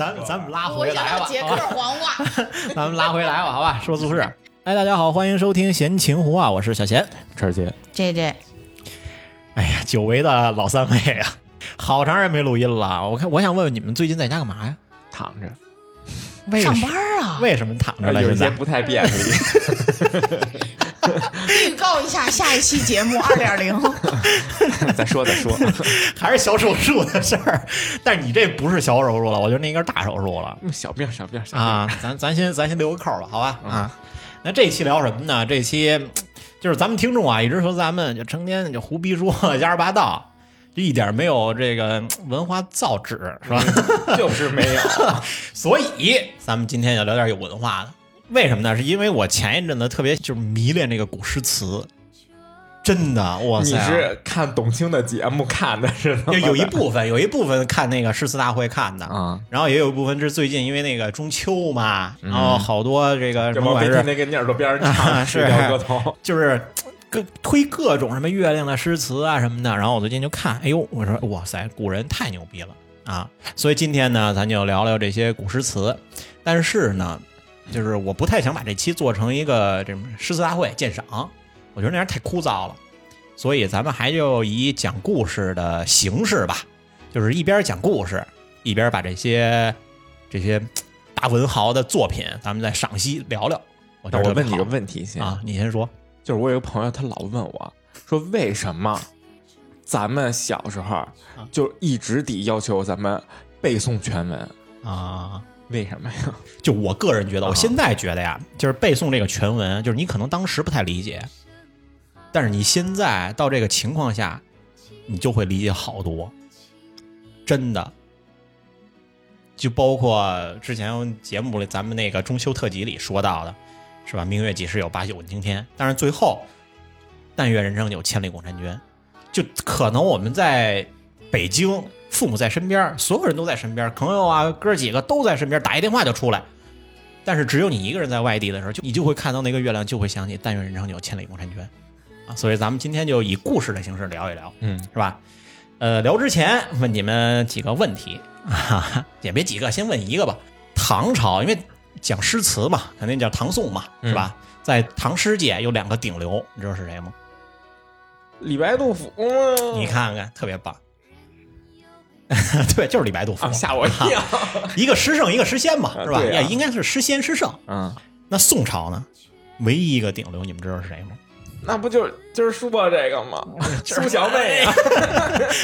咱咱们拉回来吧，想要捷克黄瓜。咱们拉回来吧，好吧，说宿舍。哎，大家好，欢迎收听闲情湖啊，我是小贤。陈儿姐，这这哎呀，久违的老三位啊，好长时间没录音了。我看，我想问问你们最近在家干嘛呀？躺着，为什上班啊！为什么躺着了？有些不太便利。下下一期节目二点零。再 说再说，还是小手术的事儿，但是你这不是小手术了，我觉得那应该是大手术了小病小病小病。啊。咱咱先咱先留个扣儿吧，好吧？嗯啊，那这期聊什么呢？这期就是咱们听众啊，一直说咱们就成天就胡逼说 瞎说八道，就一点没有这个文化造诣，是吧？就是没有。所以咱们今天要聊点有文化的。为什么呢？是因为我前一阵子特别就是迷恋这个古诗词，真的，哇塞你啊！是看董卿的节目看的是吗？有有一部分，有一部分看那个诗词大会看的，啊，然后也有一部分是最近因为那个中秋嘛，嗯。然后好多这个什么管是那个你耳朵边上啊 唱是。水调歌头，就是各推各种什么月亮的诗词啊什么的，然后我最近就看，哎呦，我说哇塞，古人太牛逼了啊！所以今天呢，咱就聊聊这些古诗词，但是呢，就是我不太想把这期做成一个这种诗词大会鉴赏，我觉得那样太枯燥了，所以咱们还就以讲故事的形式吧，就是一边讲故事，一边把这些这些大文豪的作品，咱们再赏析聊聊。我我问你个问题先啊，你先说。就是我有个朋友，他老问我说，为什么咱们小时候就一直得要求咱们背诵全文？啊，为什么呀？就我个人觉得，啊我现在觉得呀，就是背诵这个全文，就是你可能当时不太理解，但是你现在到这个情况下，你就会理解好多，真的。就包括之前节目里咱们那个中秋特辑里说到的，是吧？明月几时有，把酒问青天。但是最后，但愿人生有，千里共婵娟。就可能我们在北京，父母在身边，所有人都在身边，朋友啊，哥几个都在身边，打一电话就出来。但是只有你一个人在外地的时候，就你就会看到那个月亮，就会想起“但愿人生有，千里共婵娟”。所以咱们今天就以故事的形式聊一聊，嗯，是吧？呃，聊之前问你们几个问题，哈哈，也别几个，先问一个吧。唐朝，因为讲诗词嘛，肯定叫唐宋嘛，是吧？在唐诗界有两个顶流，你知道是谁吗？李白、杜甫，嗯你看看，特别棒。对，就是李白、杜甫，啊，吓我一跳。一个诗圣，一个诗仙嘛，是吧？啊啊也应该是诗仙、诗圣。嗯，那宋朝呢，唯一一个顶流，你们知道是谁吗？那不就是今儿说这个吗？苏小妹啊，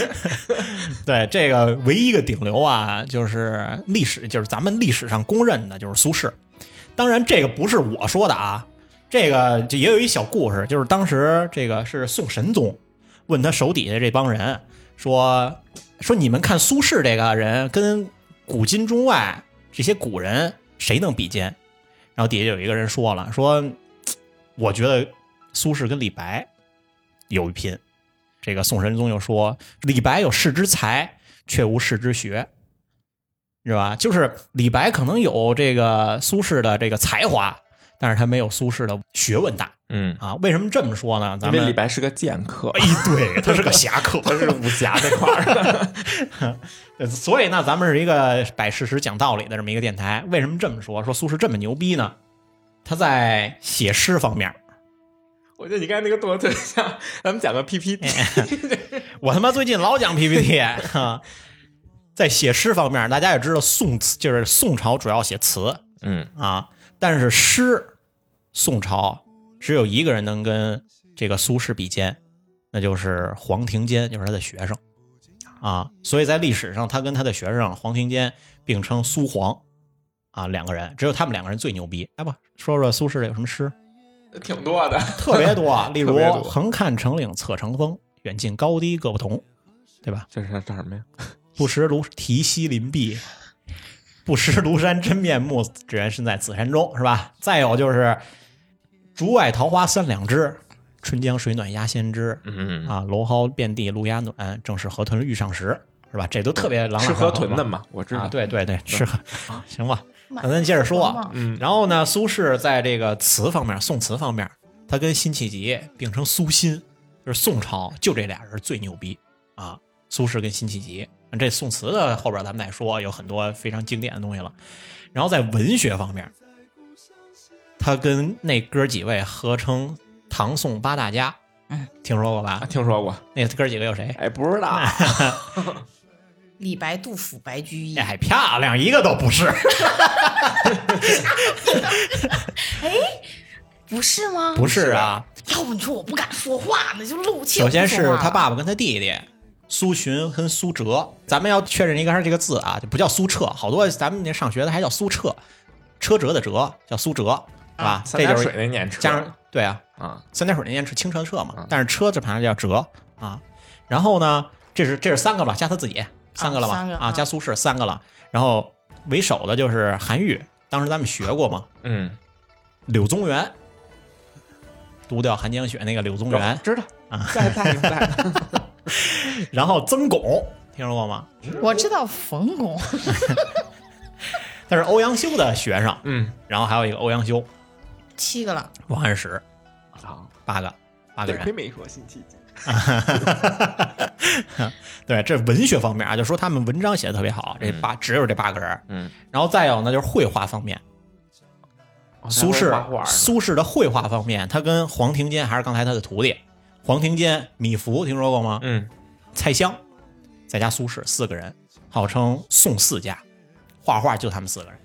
对，这个唯一一个顶流啊，就是历史，就是咱们历史上公认的，就是苏轼。当然，这个不是我说的啊，这个就也有一小故事，就是当时这个是宋神宗问他手底下这帮人说说你们看苏轼这个人跟古今中外这些古人谁能比肩？然后底下有一个人说了，说 我觉得苏轼跟李白有一拼。这个宋神宗又说，李白有士之才，却无士之学，是吧？就是李白可能有这个苏轼的这个才华，但是他没有苏轼的学问大嗯，啊。为什么这么说呢？咱因为们李白是个剑客，哎，对，他是个侠客，他是武侠这块儿 所以呢，咱们是一个摆事实讲道理的这么一个电台。为什么这么说？说苏轼这么牛逼呢？他在写诗方面，我觉得你刚才那个动作特别像，咱们讲个 PPT，我他妈最近老讲 PPT 啊，在写诗方面，大家也知道宋词就是宋朝主要写词嗯啊，但是诗宋朝只有一个人能跟这个苏轼比肩，那就是黄庭坚，就是他的学生啊，所以在历史上他跟他的学生黄庭坚并称苏黄啊，两个人只有他们两个人最牛逼。来吧，说说苏轼有什么诗？挺多的。特别多，例如特别多“横看成岭侧成峰，远近高低各不同”，对吧？这是叫什么呀？不识庐题西林壁，不识庐山真面目，只缘身在此山中，是吧？再有就是“竹外桃花三两枝，春江水暖鸭先知”嗯，啊，蒌蒿遍地芦芽暖，正是河豚欲上时，是吧？这都特别朗朗吃河上口嘛豚的嘛，我知啊，道。对对对，吃河，行吧？那那咱接着说啊，嗯，然后呢，苏轼在这个词方面，宋词方面，他跟辛弃疾并称苏辛，就是宋朝就这俩人最牛逼啊。苏轼跟辛弃疾。这宋词的后边咱们再说，有很多非常经典的东西了。然后在文学方面，他跟那哥几位合称唐宋八大家，嗯，听说过吧啊？听说过，那哥几个有谁？哎，不知道，李白、杜甫、白居易。哎，漂亮，一个都不是，哎不是吗？不是啊。要不你说我不敢说话呢，就露怯。首先是他爸爸跟他弟弟苏洵跟苏辙，咱们要确认一个这个字啊，就不叫苏辙，好多咱们那上学的还叫苏辙，车辙的辙叫苏辙，是吧？三点这就是水那念车加上对啊，啊，三点水那念是清澈的澈嘛嗯，但是车字旁叫辙啊。然后呢，这是这是三个吧，加他自己三个了吧啊，三个啊加苏轼三个了。然后为首的就是韩愈，当时咱们学过嘛，嗯，柳宗元，独钓寒江雪那个柳宗元，知道。啊，在在在，然后曾巩听说过吗？我知道冯巩，他是欧阳修的学生，嗯，然后还有一个欧阳修、七个了。王安石，好，八个八个人。亏人。没说辛弃疾，对，这文学方面啊，就说他们文章写的特别好，这八只有这八个人。嗯，然后再有呢，就是绘画方面，哦苏轼苏轼的绘画方面，他跟黄庭坚还是刚才他的徒弟，黄庭坚、米芾听说过吗？嗯，蔡襄，再加苏轼四个人，号称宋四家，画画就他们四个人。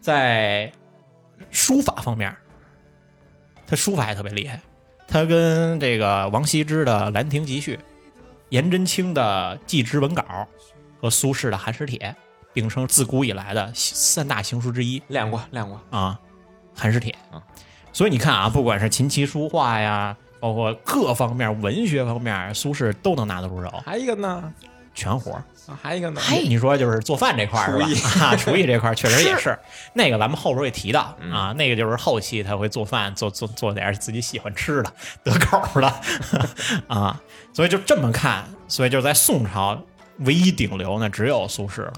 在书法方面，他书法也特别厉害，他跟这个王羲之的《兰亭集序》、颜真卿的《祭侄文稿》和苏轼的《寒食帖》并称自古以来的三大行书之一。练过练过，啊，寒食帖啊。所以你看啊，不管是琴棋书画呀，包括各方面文学方面，苏轼都能拿得出手，还一个呢，全活儿。啊还一个呢，嘿你说就是做饭这块儿是吧厨艺？啊，厨艺这块儿确实也是。那个咱们后边会提到嗯啊，那个就是后期他会做饭，做做做点自己喜欢吃的、得口的 啊。所以就这么看，所以就在宋朝唯一顶流呢只有苏轼了。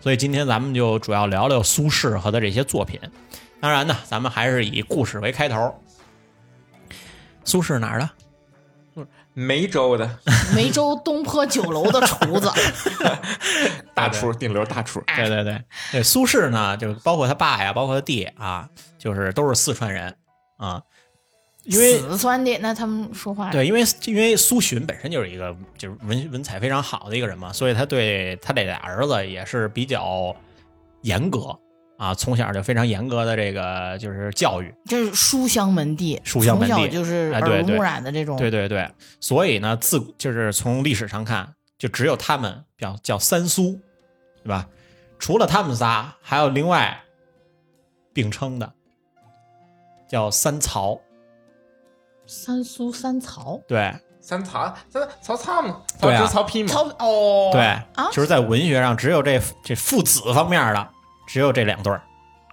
所以今天咱们就主要聊聊苏轼和他这些作品。当然呢，咱们还是以故事为开头。苏轼哪儿的？梅州的。梅州东坡酒楼的厨子，大厨，顶流大厨，对对对。对，苏轼呢，就包括他爸呀，包括他弟啊，就是都是四川人啊。因为四川的，那他们说话。对，因为因为苏洵本身就是一个就是文文采非常好的一个人嘛，所以他对他这俩儿子也是比较严格啊，从小就非常严格的这个就是教育。这是书香门第，书香门第从小就是哎对对耳濡目染的这种。对对对，所以呢，自就是从历史上看，就只有他们叫叫三苏，对吧？除了他们仨，还有另外并称的叫三曹。三苏三曹，对三曹三曹操嘛，对啊曹植曹丕嘛，曹哦，对，啊就是在文学上只有这这父子方面的，只有这两对儿，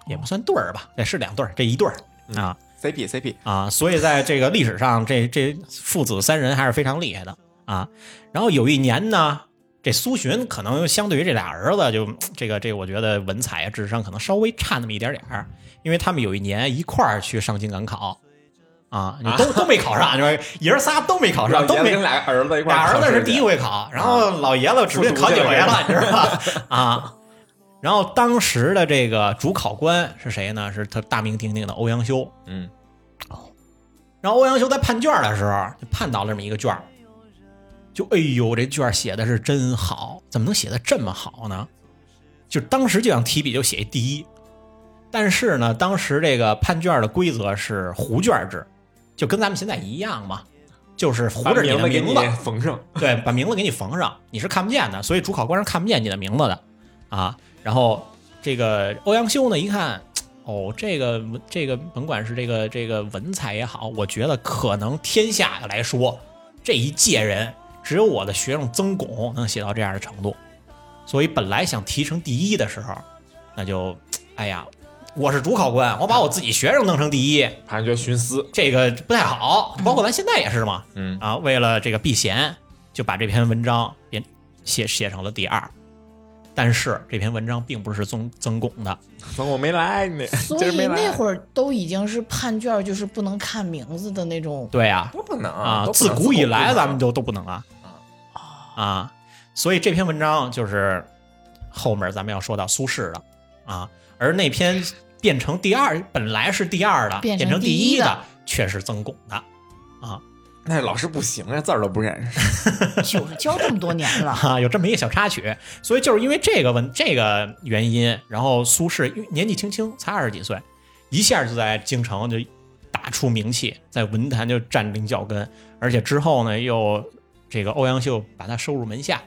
也不算对儿吧，也是两对儿，这一对儿啊。CP CP，啊，所以在这个历史上，这这父子三人还是非常厉害的啊。然后有一年呢，这苏洵可能相对于这俩儿子就，这个这个，我觉得文采啊、智商可能稍微差那么一点点儿，因为他们有一年一块儿去上京赶考啊，你都都没考上，就是爷儿仨都没考上，都没跟俩儿子一块儿俩儿子是第一回考，然后老爷子指不定考几回了，你知道吧？啊，然后当时的这个主考官是谁呢？是他大名鼎鼎的欧阳修。嗯，然后欧阳修在判卷的时候，就判到了这么一个卷儿就哎呦，这卷儿写的是真好，怎么能写的这么好呢？就当时就想提笔就写一第一，但是呢，当时这个判卷的规则是糊卷制，就跟咱们现在一样嘛，就是糊着你的名字给你名字，缝上，对，把名字给你缝上，你是看不见的，所以主考官是看不见你的名字的啊。然后这个欧阳修呢，一看，哦，这个文这个甭管是这个这个文采也好，我觉得可能天下来说，这一届人只有我的学生曾巩能写到这样的程度，所以本来想提成第一的时候，那就，哎呀，我是主考官，我把我自己学生弄成第一，判决徇私，这个不太好。包括咱现在也是嘛，嗯，啊，为了这个避嫌，就把这篇文章也写写成了第二。但是这篇文章并不是曾曾巩的，曾巩没来，你所以那会儿都已经是判卷，就是不能看名字的那种。对呀、不不能啊，自古以来咱们就都不能啊，啊。所以这篇文章就是后面咱们要说到苏轼的。啊，而那篇变成第二，本来是第二的，变成第第一的的，却是曾巩的。啊。那老师不行啊，字儿都不认识。就是教这么多年了，哈，有这么一个小插曲，所以就是因为这个问这个原因，然后苏轼年纪轻轻，才二十几岁，一下就在京城就打出名气，在文坛就站定脚跟，而且之后呢，又这个欧阳修把他收入门下，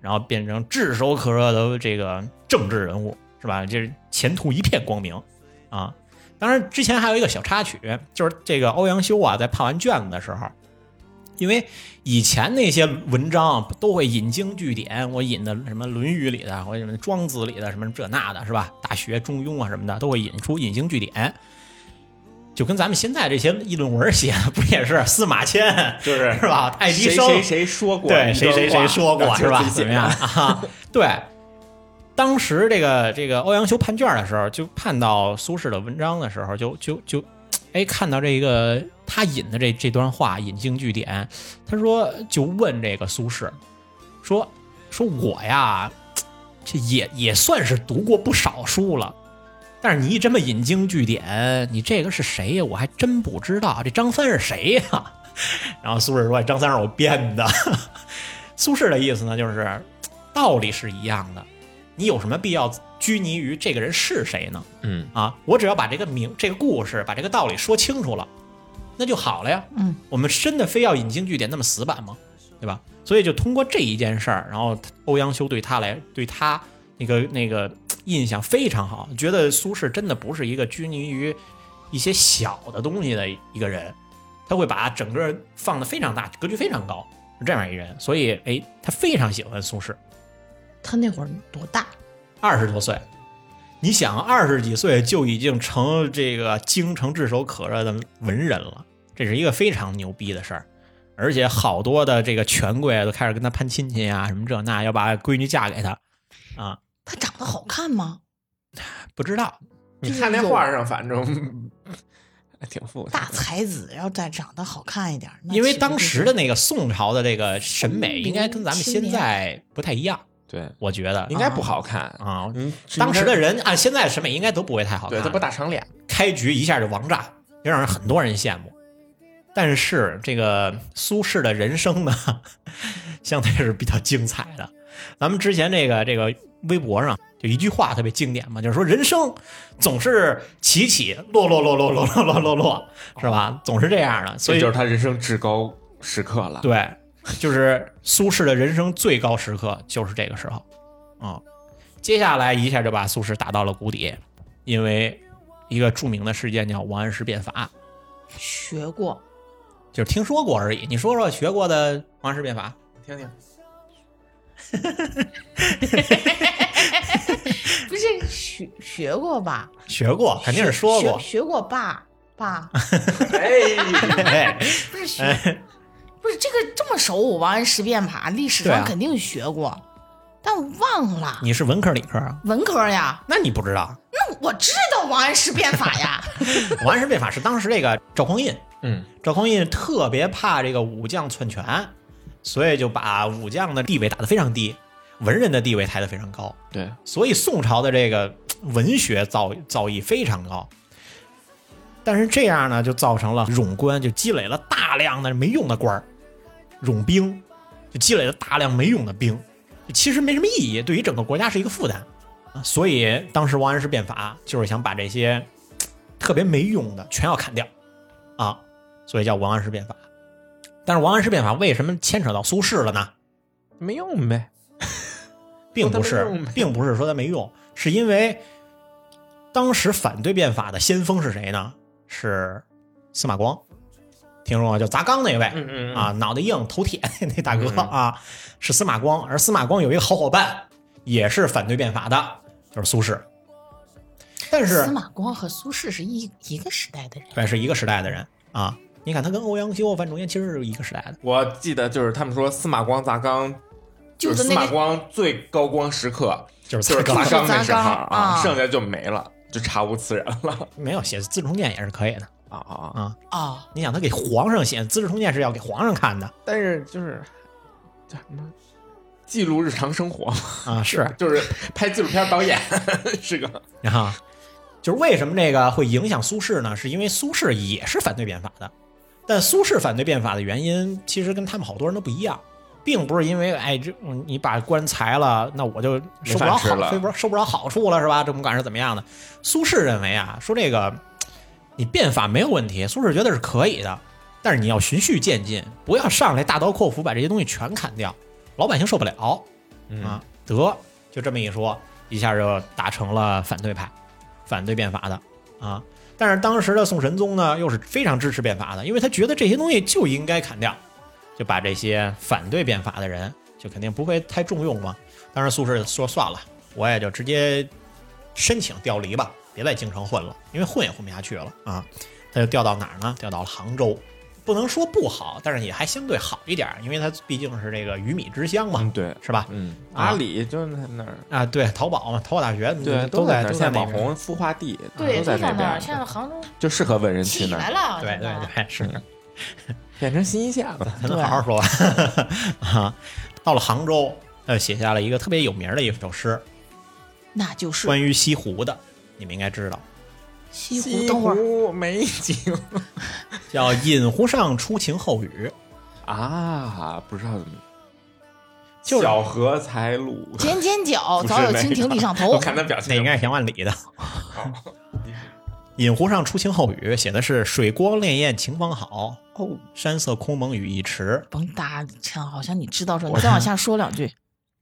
然后变成炙手可热的这个政治人物，是吧？就是前途一片光明啊。当然，之前还有一个小插曲，就是这个欧阳修啊，在判完卷子的时候，因为以前那些文章都会引经据典，我引的什么《论语》里的，或者什么《庄子》里的，什么这那的，是吧？《大学》《中庸》啊什么的，都会引出引经据典。就跟咱们现在这些议论文写的，不也是司马迁 就是是吧？爱迪生谁谁谁说过对，谁谁谁说过 是吧？怎么样 啊？对，当时这个这个欧阳修判卷的时候，就判到苏轼的文章的时候，就就就，哎，看到这个他引的这这段话引经据典，他说就问这个苏轼，说说我呀，这也也算是读过不少书了。但是你一这么引经据典，你这个是谁呀？我还真不知道。这张三是谁呀？然后苏轼说：“张三是我编的。”苏轼的意思呢，就是道理是一样的，你有什么必要拘泥于这个人是谁呢？嗯，啊，我只要把这个名、这个故事、把这个道理说清楚了，那就好了呀。嗯，我们真的非要引经据典那么死板吗？对吧？所以就通过这一件事儿，然后欧阳修对他来对他那个那个印象非常好，觉得苏轼真的不是一个拘泥于一些小的东西的一个人，他会把整个放的非常大，格局非常高，是这样一人。所以，哎，他非常喜欢苏轼。他那会儿多大？二十多岁，你想二十几岁就已经成这个京城炙手可热的文人了，这是一个非常牛逼的事儿。而且好多的这个权贵都开始跟他攀亲戚啊，什么这那，要把闺女嫁给他啊，他长得好看吗？不知道。你看那画上，反正还 挺复杂大才子要再长得好看一点，因为当时的那个宋朝的这个审美应该跟咱们现在不太一样，对，我觉得应该不好看。啊，嗯，当时的人按现在的审美应该都不会太好看，对他不大长脸，开局一下就王炸，也让人很多人羡慕。但是这个苏轼的人生呢，相对是比较精彩的。咱们之前这个这个微博上就一句话特别经典嘛，就是说人生总是起起落落落落落落落落落，是吧？总是这样的，所以就是他人生至高时刻了。对，就是苏轼的人生最高时刻就是这个时候啊、接下来一下就把苏轼打到了谷底，因为一个著名的事件叫王安石变法，学过？就是听说过而已。你说说学过的王安石变法？听听，不是学学过吧？学过，肯定是说过学。学过爸爸，哎，不是学，不是这个这么熟。王安石变法，历史上肯定学过，但我忘了。你是文科理科啊？文科呀，那你不知道，那我知道王安石变法呀。王安石变法是当时这个赵匡胤，嗯，赵匡胤特别怕这个武将篡权，所以就把武将的地位打得非常低，文人的地位抬得非常高。对，所以宋朝的这个文学造造诣非常高。但是这样呢，就造成了冗官就积累了大量的没用的官儿，冗兵就积累了大量没用的兵，其实没什么意义，对于整个国家是一个负担啊。所以当时王安石变法就是想把这些特别没用的全要砍掉啊，所以叫王安石变法。但是王安石变法为什么牵扯到苏轼了呢？没用呗。并不是并不是说他没用，是因为当时反对变法的先锋是谁呢？是司马光，听说过？就砸缸那位、嗯嗯啊，，脑袋硬头铁 那大哥啊，是司马光。而司马光有一个好伙伴，也是反对变法的，就是苏轼。但是司马光和苏轼是一一个时代的人，对，是一个时代的人啊。你看他跟欧阳修、范仲淹其实是一个时代的。我记得就是他们说司马光砸缸，就是司马光最高光时刻就是就是砸缸那时候啊剩下就没了，就查无此人了。没有写《资治通鉴》也是可以的。啊啊啊！啊哦，你想他给皇上写《资治通鉴》是要给皇上看的，但是就是叫什么记录日常生活嘛，啊，是 就是拍纪录片导演是个然 后就是为什么这个会影响苏轼呢？是因为苏轼也是反对变法的，但苏轼反对变法的原因其实跟他们好多人都不一样，并不是因为哎这嗯你把官裁了，那我就受不着好，没饭吃了受不着受不着好处了是吧？这不管是怎么样的，苏轼认为啊，说这个你变法没有问题，苏轼觉得是可以的，但是你要循序渐进，不要上来大刀阔斧把这些东西全砍掉，老百姓受不了。嗯啊，得就这么一说，一下就打成了反对派，反对变法的啊。但是当时的宋神宗呢，又是非常支持变法的，因为他觉得这些东西就应该砍掉，就把这些反对变法的人就肯定不会太重用嘛。当时苏轼说算了，我也就直接申请调离吧，别在京城混了，因为混也混不下去了啊。他就调到哪儿呢？调到了杭州。不能说不好，但是也还相对好一点，因为它毕竟是这个鱼米之乡嘛，嗯对，是吧？嗯，啊阿里就在那儿，啊，对，淘宝嘛，淘宝大学，对，都在那儿，都在网红孵化地对，都在在那儿。边儿，现在杭州就适合文人去那儿，来了，对对对，是，变成新一线了。咱能好好说吧。啊，到了杭州，呃，写下了一个特别有名的一首诗，那就是关于西湖的，你们应该知道，西湖。西等会儿，湖美景 叫“饮湖上初晴后雨啊，不知道怎么，就是小荷才露，尖尖角，早有蜻蜓立上头 我。看他表”，情，那应该是杨万里的。饮湖上初晴后雨，写的是水光潋滟晴方好，哦，山色空蒙雨亦迟。甭搭腔，好像你知道这，你再往下说两句。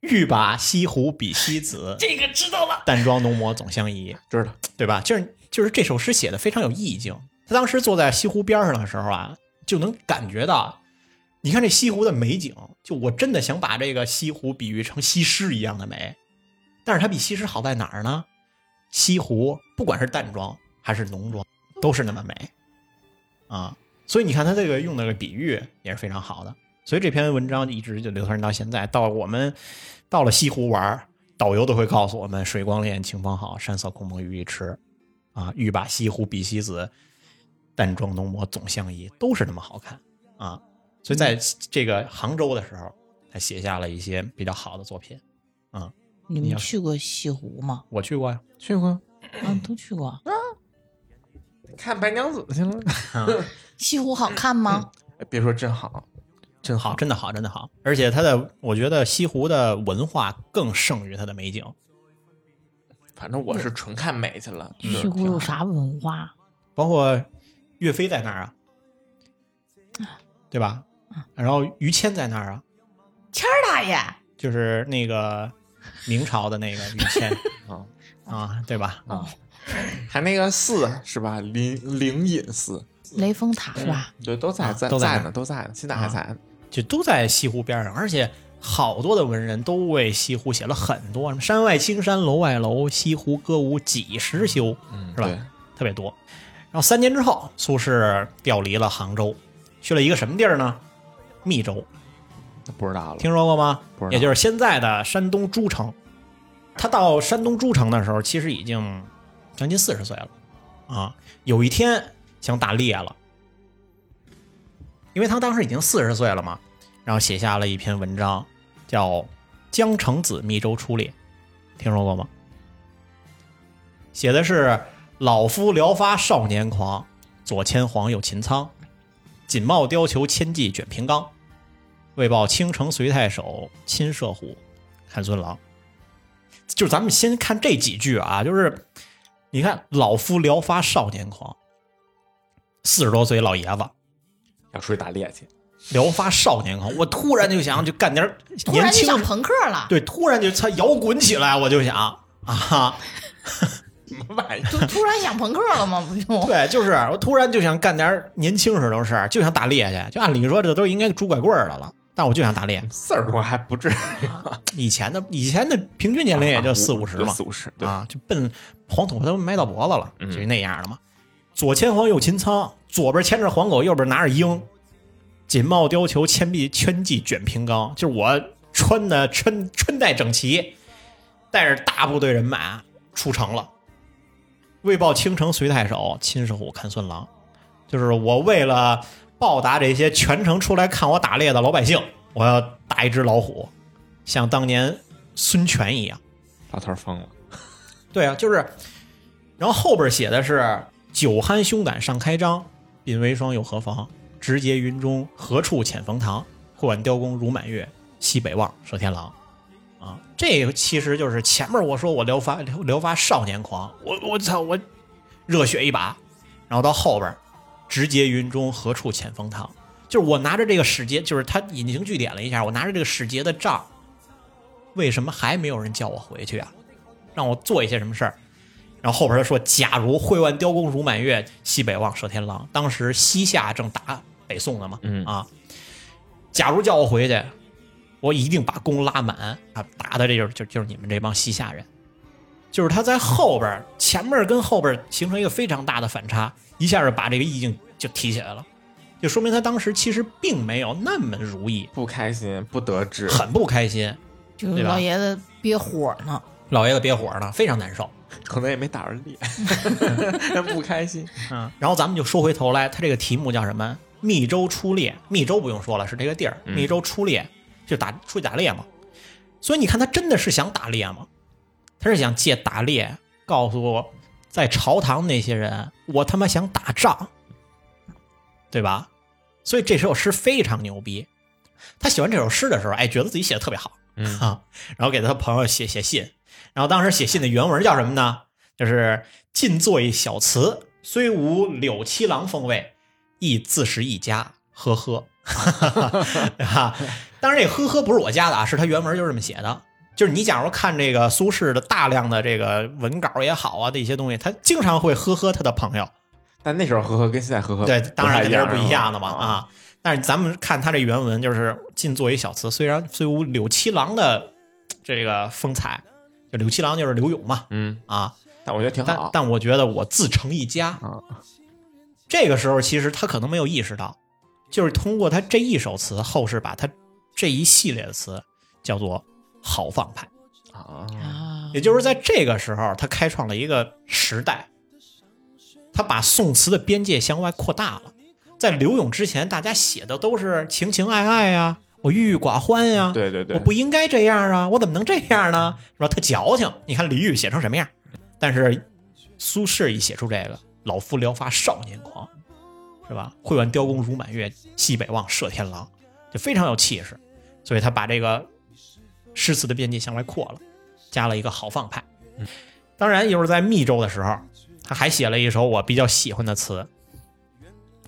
欲把西湖比西子，这个知道了。淡妆浓抹总相宜。知道，对吧？就是就是这首诗写的非常有意境。他当时坐在西湖边上的时候啊，就能感觉到，你看这西湖的美景，就我真的想把这个西湖比喻成西施一样的美。但是它比西施好在哪儿呢？西湖不管是淡妆还是浓妆，都是那么美啊。所以你看他这个用的个比喻也是非常好的。所以这篇文章一直就流传到现在。到我们到了西湖玩儿，导游都会告诉我们：水光潋滟晴方好，山色空蒙雨亦迟。啊，欲把西湖比西子，淡妆浓抹总相宜，都是那么好看啊。所以在这个杭州的时候，他写下了一些比较好的作品。啊你们去过西湖吗？我去过呀，去过啊，都去过。看白娘子去了，啊 西湖好看吗？哎别说真好，真好，真的好，真的好。而且它的，我觉得西湖的文化更胜于它的美景。反正我是纯看美去了。就是西湖？有啥文化？包括岳飞在那儿啊，对吧？然后于谦在那儿啊，谦儿大爷，就是那个明朝的那个于谦啊，啊，对吧？哦，还那个寺是吧？灵灵隐寺，雷峰塔是吧？对，都在啊在都在呢，都在呢，现在还啊在呢。就都在西湖边上，而且好多的文人都为西湖写了很多，什么“山外青山楼外楼，西湖歌舞几时休”，嗯，是吧对，特别多。然后三年之后，苏轼调离了杭州，去了一个什么地儿呢？密州，不知道了。听说过吗不知？道也就是现在的山东诸城。他到山东诸城的时候，其实已经将近四十岁了啊。有一天想打猎了，因为他当时已经四十岁了嘛，然后写下了一篇文章，叫《江城子密州出猎》，听说过吗？写的是老夫聊发少年狂，左牵黄右擎苍，锦帽貂裘千骑卷平冈。为报倾城随太守，亲射虎，看孙郎。就是咱们先看这几句啊，就是你看老夫聊发少年狂，四十多岁老爷子。要出去打猎去，聊发少年狂，我突然就想就干点突年轻然就想朋克了，对，突然就他摇滚起来，我就想啊，什么玩意儿？就突然想朋克了吗？不就？对，就是我突然就想干点年轻时候的事儿，就想打猎去，就按理说这都应该拄拐棍儿的了，但我就想打猎。四十多还不至于，以前的以前的平均年龄也就四五十嘛，四五十，对，啊，就奔黄土都埋到脖子了，嗯就是那样的嘛。左牵黄，右擎苍，左边牵着黄狗，右边拿着鹰，锦帽貂裘，千臂圈骑卷平冈。就是我穿的穿穿戴整齐，带着大部队人马出城了。为报倾城随太守，亲射虎看孙郎。就是我为了报答这些全城出来看我打猎的老百姓，我要打一只老虎，像当年孙权一样。老头儿疯了，对啊，就是，然后后边写的是“酒酣胸胆尚开张，鬓微霜又何妨？直结云中，何处遣冯唐？会挽雕弓如满月，西北望，射天狼。”啊，这个其实就是前面我说我聊发聊发少年狂，我我操我热血一把，然后到后边“直结云中，何处遣冯唐？”就是我拿着这个使节，就是他引经据典了一下，我拿着这个使节的账，为什么还没有人叫我回去啊？让我做一些什么事儿？然后后边他说：“假如会万雕弓如满月，西北望射天狼。”当时西夏正打北宋呢嘛，嗯啊，假如叫我回去，我一定把弓拉满啊！打的这就是就就是你们这帮西夏人，就是他在后边前面跟后边形成一个非常大的反差，一下就把这个意境就提起来了，就说明他当时其实并没有那么如意，不开心，不得志，很不开心。就是老爷子憋火呢。老爷子憋火呢，非常难受。可能也没打着脸，不开心。嗯，然后咱们就说回头来，他这个题目叫什么？密州出猎。密州不用说了，是这个地儿。嗯密州出猎就打出去打猎嘛。所以你看，他真的是想打猎吗？他是想借打猎告诉我，在朝堂那些人，我他妈想打仗，对吧？所以这首诗非常牛逼。他写完这首诗的时候，哎，觉得自己写的特别好，嗯啊，然后给他朋友写写信，然后当时写信的原文叫什么呢？就是尽作一小词，虽无柳七郎风味，亦自是一家，呵呵，啊，当然这个呵呵不是我加的啊，是他原文就这么写的。就是你假如看这个苏轼的大量的这个文稿也好啊的一些东西，他经常会呵呵他的朋友，但那时候呵呵跟现在呵呵对，当然肯定是不一样的嘛啊。啊。但是咱们看他这原文，就是尽作一小词，虽然虽无柳七郎的这个风采，就柳七郎就是柳永嘛嗯，啊，但我觉得挺好。但但我觉得我自成一家。啊，这个时候其实他可能没有意识到，就是通过他这一首词，后世把他这一系列的词叫做豪放派。啊，啊也就是在这个时候，他开创了一个时代，他把宋词的边界向外扩大了。在刘永之前，大家写的都是情情爱爱呀，我郁郁寡欢呀，对对对我，不应该这样啊，我怎么能这样呢？是吧？特矫情。你看李煜写成什么样？但是苏轼一写出这个“老夫聊发少年狂”，是吧？会挽雕弓如满月，西北望射天狼，就非常有气势。所以他把这个诗词的边界向外扩了，加了一个豪放派。当然，又是在密州的时候，他还写了一首我比较喜欢的词，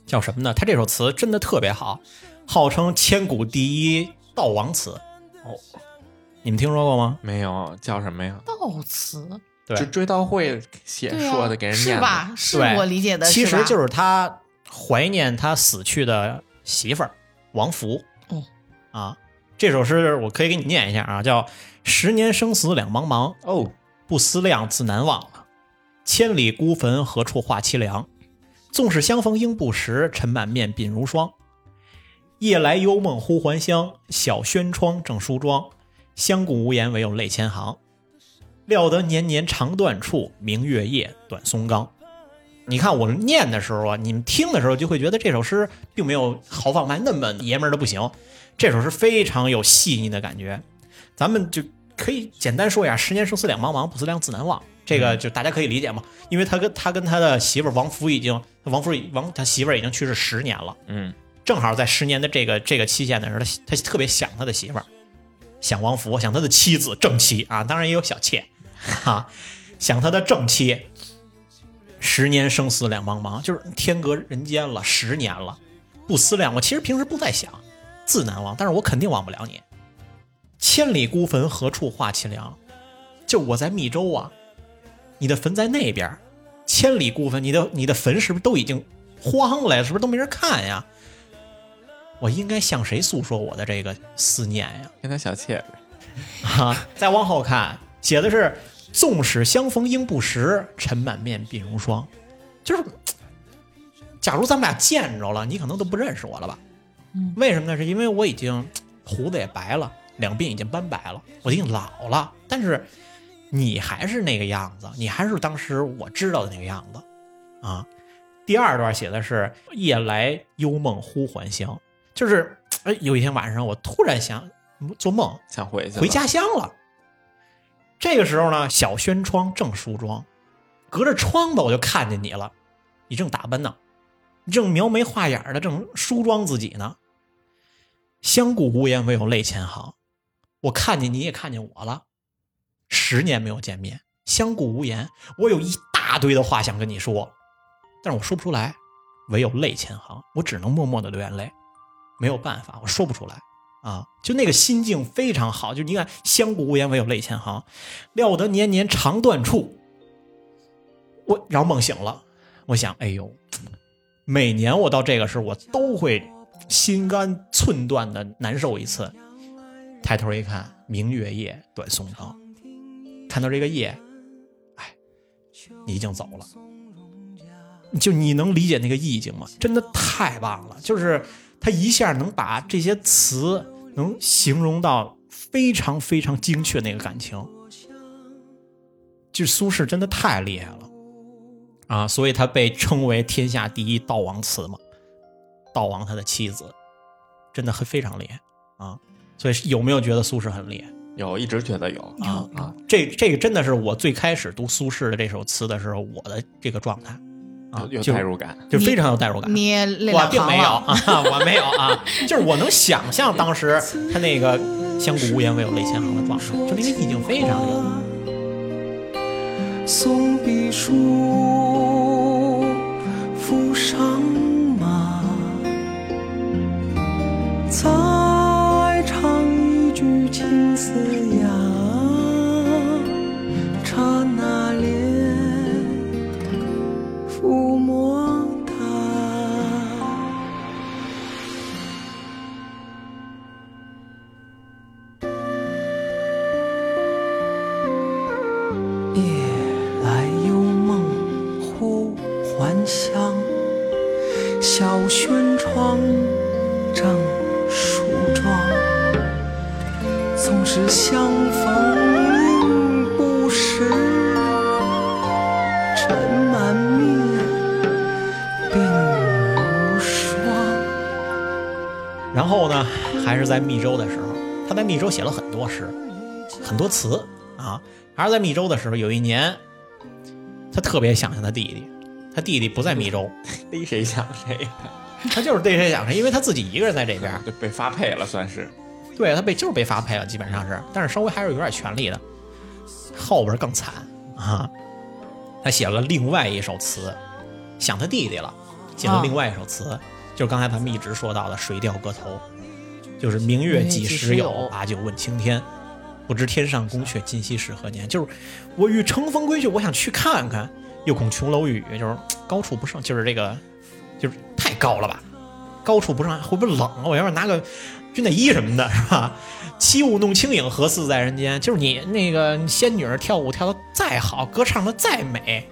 叫什么呢？他这首词真的特别好，号称千古第一悼亡词。哦，你们听说过吗？没有叫什么呀？悼词，对就追悼会写说的，给人是吧？是对我理解的，其实就是他怀念他死去的媳妇儿王福。哦啊，这首诗我可以给你念一下啊，叫“十年生死两茫茫，哦，不思量，自难忘。千里孤坟，何处话凄凉？纵使相逢应不识，尘满面，鬓如霜。夜来幽梦忽还乡，小轩窗正梳妆。相顾无言，唯有泪千行。料得年年肠断处，明月夜，短松冈。你看我念的时候啊，你们听的时候就会觉得这首诗并没有豪放派那么爷们儿的不行，这首诗非常有细腻的感觉。咱们就可以简单说一下“十年生死两茫茫，不思量，自难忘”。这个就大家可以理解嘛，因为他跟他跟他的媳妇王福已经，王福王他媳妇已经去世十年了，嗯，正好在十年的这个这个期限的时候，他他特别想他的媳妇儿，想王福，想他的妻子正妻啊，当然也有小妾啊，想他的正妻。十年生死两茫茫，就是天隔人间了，十年了，不思量。我其实平时不在想，自难忘，但是我肯定忘不了你。千里孤坟，何处话凄凉？就我在密州啊，你的坟在那边，千里孤坟，你的你的坟是不是都已经荒了呀？是不是都没人看呀？我应该向谁诉说我的这个思念呀？跟他小妾呗。啊，再往后看，写的是“纵使相逢应不识，尘满面，鬓如霜”，就是，假如咱们俩见着了，你可能都不认识我了吧？嗯为什么呢？是因为我已经 胡子也白了，两鬓已经斑白了，我已经老了，但是你还是那个样子，你还是当时我知道的那个样子啊。第二段写的是“夜来幽梦忽还乡”，就是 哎，有一天晚上我突然想做梦想回去回家乡了。这个时候呢，小轩窗正梳妆，隔着窗子我就看见你了，你正打扮呢，你正描眉画眼的，正梳妆自己呢。相顾无言，唯有泪千行。我看见你也看见我了，十年没有见面，相顾无言。我有一大堆的话想跟你说，但是我说不出来，唯有泪千行。我只能默默的流眼泪，没有办法，我说不出来啊。就那个心境非常好，就你看，相顾无言，唯有泪千行。料得年年肠断处。我然后梦醒了，我想，哎呦，每年我到这个时候，我都会心肝寸断的难受一次。抬头一看，明月夜，短松冈。看到这个夜，哎，你已经走了。就你能理解那个意境吗？真的太棒了，就是他一下能把这些词能形容到非常非常精确那个感情。就苏轼真的太厉害了啊，所以他被称为天下第一悼王词嘛。悼王他的妻子，真的很非常厉害啊。所以有没有觉得苏轼很厉害？有，一直觉得有啊啊，这这个真的是我最开始读苏轼的这首词的时候，我的这个状态啊，有代入感。就非常有代入感。你也我并没有。啊，我没有啊，就是我能想象当时他那个“相顾无言，唯有泪千行”的状态，就那个意境非常有。送笔书，扶上在密州的时候，他在密州写了很多诗，很多词啊。还是在密州的时候，有一年，他特别想想他弟弟，他弟弟不在密州，逮谁想谁呀，他就是逮谁想谁，因为他自己一个人在这边。就被发配了，算是。对他被就是被发配了，基本上是，但是稍微还是有点权利的。后边更惨啊，他写了另外一首词，想他弟弟了，写了另外一首词，就是刚才咱们一直说到的《水调歌头》，就是明月几时有，把酒问青天，不知天上宫阙，今夕是何年。就是我欲乘风归去，我想去看看，又恐琼楼玉宇，就是高处不胜，就是这个，就是太高了吧，高处不胜会不会冷啊？我要是拿个军大衣什么的，是吧？起舞弄清影，何似在人间？就是你那个仙女儿跳舞跳的再好，歌唱的再美，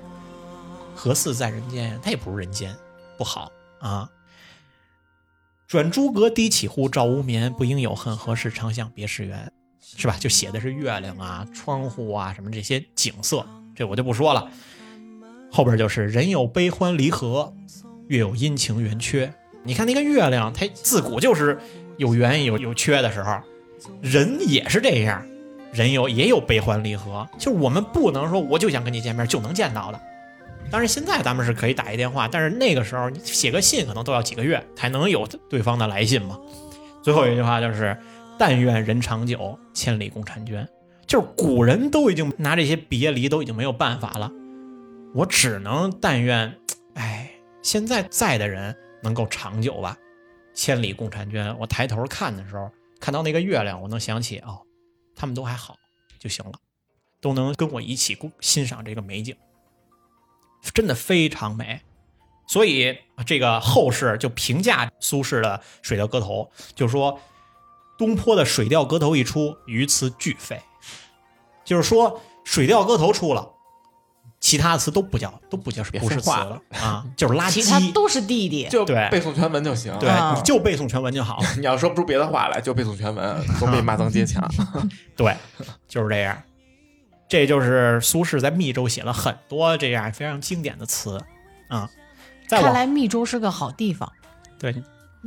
何似在人间？它也不是人间，不好啊。转朱阁，低绮户，照无眠。不应有恨，何事长向别时圆？是吧？就写的是月亮啊、窗户啊什么这些景色，这我就不说了。后边就是人有悲欢离合，月有阴晴圆缺。你看那个月亮，它自古就是有圆有有缺的时候，人也是这样，人有也有悲欢离合。就是我们不能说我就想跟你见面就能见到的。当然现在咱们是可以打一电话，但是那个时候你写个信可能都要几个月才能有对方的来信嘛。最后一句话就是“但愿人长久，千里共婵娟”，就是古人都已经拿这些别离都已经没有办法了，我只能但愿，哎，现在在的人能够长久吧。千里共婵娟，我抬头看的时候，看到那个月亮，我能想起哦，他们都还好就行了，都能跟我一起共欣赏这个美景，真的非常美。所以这个后世就评价苏轼的《水调歌头》，就说东坡的《水调歌头》一出，于词俱废，就是说《水调歌头》出了，其他的词都不叫都不叫别不是词了啊，就是垃圾其他圾。都是弟弟。就对背诵全文就行。对，啊你就背诵全文就好。你要说不出别的话来，就背诵全文，总比骂脏街强。对，就是这样。这就是苏轼在密州写了很多这样非常经典的词啊。再往看来密州是个好地方，对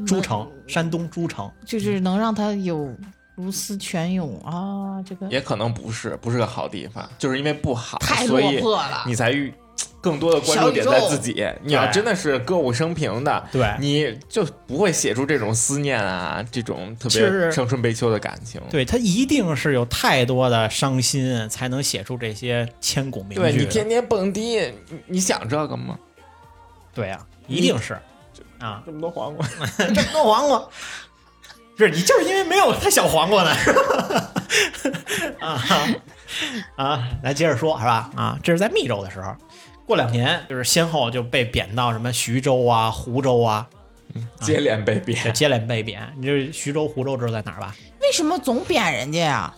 诸城，山东诸城，就是能让他有如丝泉涌啊，这个也可能不是，不是个好地方，就是因为不好，太所以落魄了你才遇更多的关注点在自己。你要真的是歌舞升平的，对你就不会写出这种思念啊，这种特别是伤春悲秋的感情。对他一定是有太多的伤心，才能写出这些千古名句。对你天天蹦迪，你你想这个吗？对啊，一定是啊，这么多黄瓜，这么多黄瓜，不是你就是因为没有他小黄瓜呢，是 吧？啊啊，来接着说，是吧？啊，这是在密州的时候，过两年就是先后就被贬到什么徐州啊、湖州啊，接连被就贬。接连被贬。你这徐州、湖州知道在哪儿吧？为什么总贬人家呀？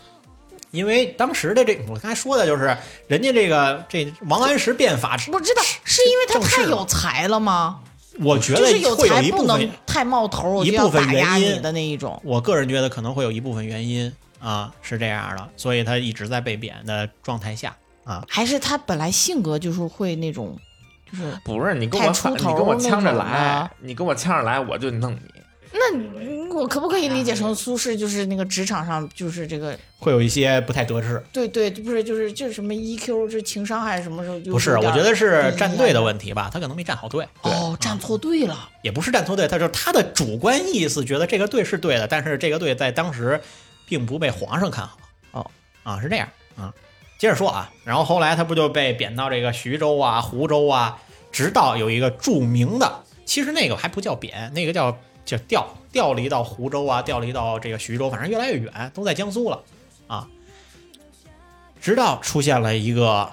因为当时的这我刚才说的就是人家这个这王安石变法，我知道是因为他太有才了吗？我觉得就是有才不能太冒头，一部分打压原因你的那一种。我个人觉得可能会有一部分原因啊是这样的，所以他一直在被贬的状态下啊。还是他本来性格就是会那种，就是不是你跟我太出你跟我呛着来，你跟我呛着来，我就弄你。那我可不可以理解成苏轼就是那个职场上就是这个会有一些不太得志，对对，不是就是就是什么 EQ 是情商还是什么时候？不是，我觉得是站队的问题。题吧，他可能没站好队，哦，站错队了。也不是站错队，他就是他的主观意思觉得这个队是对的，但是这个队在当时并不被皇上看好。哦，啊，是这样啊。接着说啊，然后后来他不就被贬到这个徐州啊、湖州啊，直到有一个著名的，其实那个还不叫贬，那个叫叫调调离到湖州啊，调离到这个徐州，反正越来越远，都在江苏了啊。直到出现了一个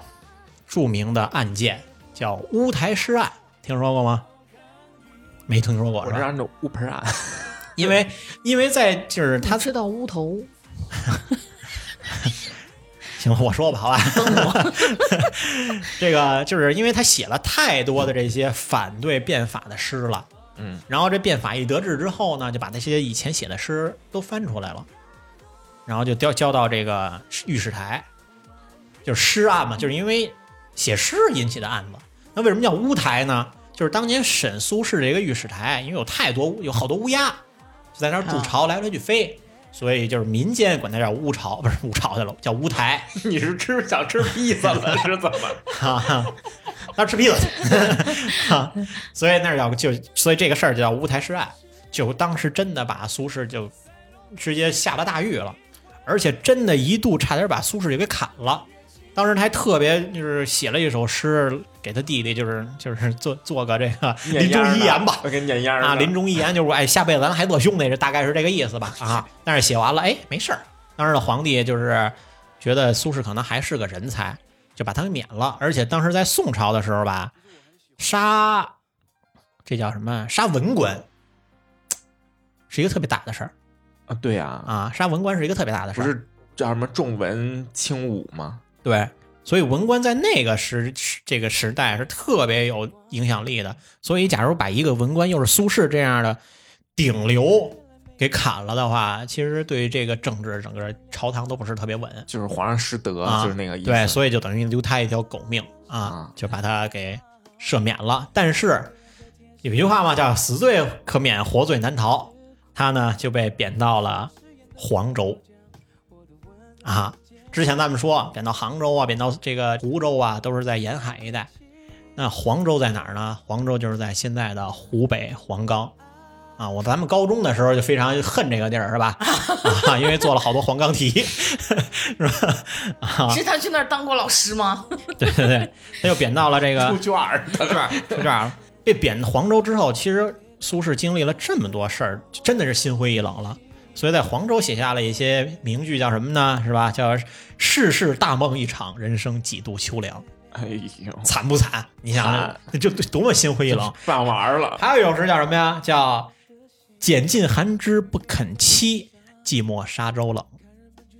著名的案件，叫乌台诗案，听说过吗？没听说过是吧？我是按照乌盆案，因为因为在就是他他吃到乌头，行，我说吧，好吧。这个就是因为他写了太多的这些反对变法的诗了，嗯，然后这变法一得志之后呢，就把那些以前写的诗都翻出来了，然后就交交到这个御史台，就是诗案嘛，就是因为写诗引起的案子。那为什么叫乌台呢？就是当年审苏轼这个御史台，因为有太多有好多乌鸦，就在那儿筑巢来来去飞，所以就是民间管它叫乌巢，不是乌巢去了，叫乌台。你是吃想吃披萨了是怎么？哈哈，那吃披萨去，哈，所以那儿叫就，所以这个事儿就叫乌台诗案，就当时真的把苏轼就直接下了大狱了，而且真的一度差点把苏轼就给砍了。当时他还特别就是写了一首诗给他弟弟，就是就是做做个这个临终遗言吧，啊，临终遗言就是哎，下辈子咱还做兄弟，这大概是这个意思吧啊。但是写完了，哎，没事儿。当时的皇帝就是觉得苏轼可能还是个人才，就把他给免了。而且当时在宋朝的时候吧，杀这叫什么？杀文官是一个特别大的事儿啊，对呀，啊，杀文官是一个特别大的事儿。不是叫什么重文轻武吗？对，所以文官在那个时这个时代是特别有影响力的。所以，假如把一个文官又是苏轼这样的顶流给砍了的话，其实对于这个政治整个朝堂都不是特别稳就是皇上失德，啊，就是那个意思。对，所以就等于留他一条狗命啊啊，就把他给赦免了。但是有一句话嘛，叫“死罪可免，活罪难逃”，他呢就被贬到了黄州啊。之前咱们说贬到杭州啊，贬到这个湖州啊，都是在沿海一带。那黄州在哪儿呢？黄州就是在现在的湖北黄冈啊。我咱们高中的时候就非常恨这个地儿，是吧？啊，因为做了好多黄冈题，是吧？啊，是他去那儿当过老师吗？对对对，他又贬到了这个出卷儿的，出这儿，出卷儿了。被贬黄州之后，其实苏轼经历了这么多事儿，真的是心灰意冷了。所以在黄州写下了一些名句，叫什么呢？是吧？叫“世事大梦一场，人生几度秋凉哎呦”，，惨不惨？你想惨想，就多么心灰意冷。办完了。还有一首诗叫什么呀？叫“拣尽寒枝不肯栖，寂寞沙洲冷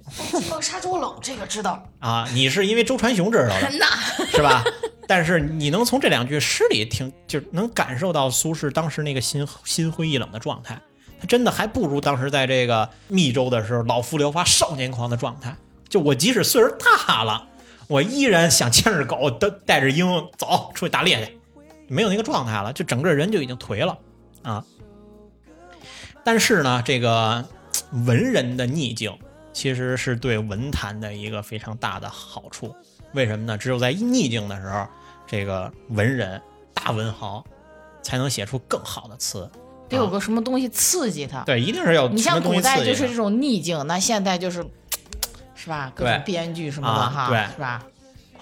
哦，沙洲冷这个知道，”啊！你是因为周传雄知道的，真的。是吧？但是你能从这两句诗里听，就能感受到苏轼当时那个心心灰意冷的状态。他真的还不如当时在这个密州的时候老夫聊发、少年狂的状态。就我即使岁数大了，我依然想牵着狗，带带着鹰走出去打猎去，没有那个状态了，就整个人就已经颓了啊。但是呢，这个文人的逆境其实是对文坛的一个非常大的好处。为什么呢？只有在逆境的时候，这个文人大文豪才能写出更好的词。得有个什么东西刺激他。对，一定是要你像古代就是这种逆境，那现代就是，是吧？各种对编剧什么的哈，啊对是吧？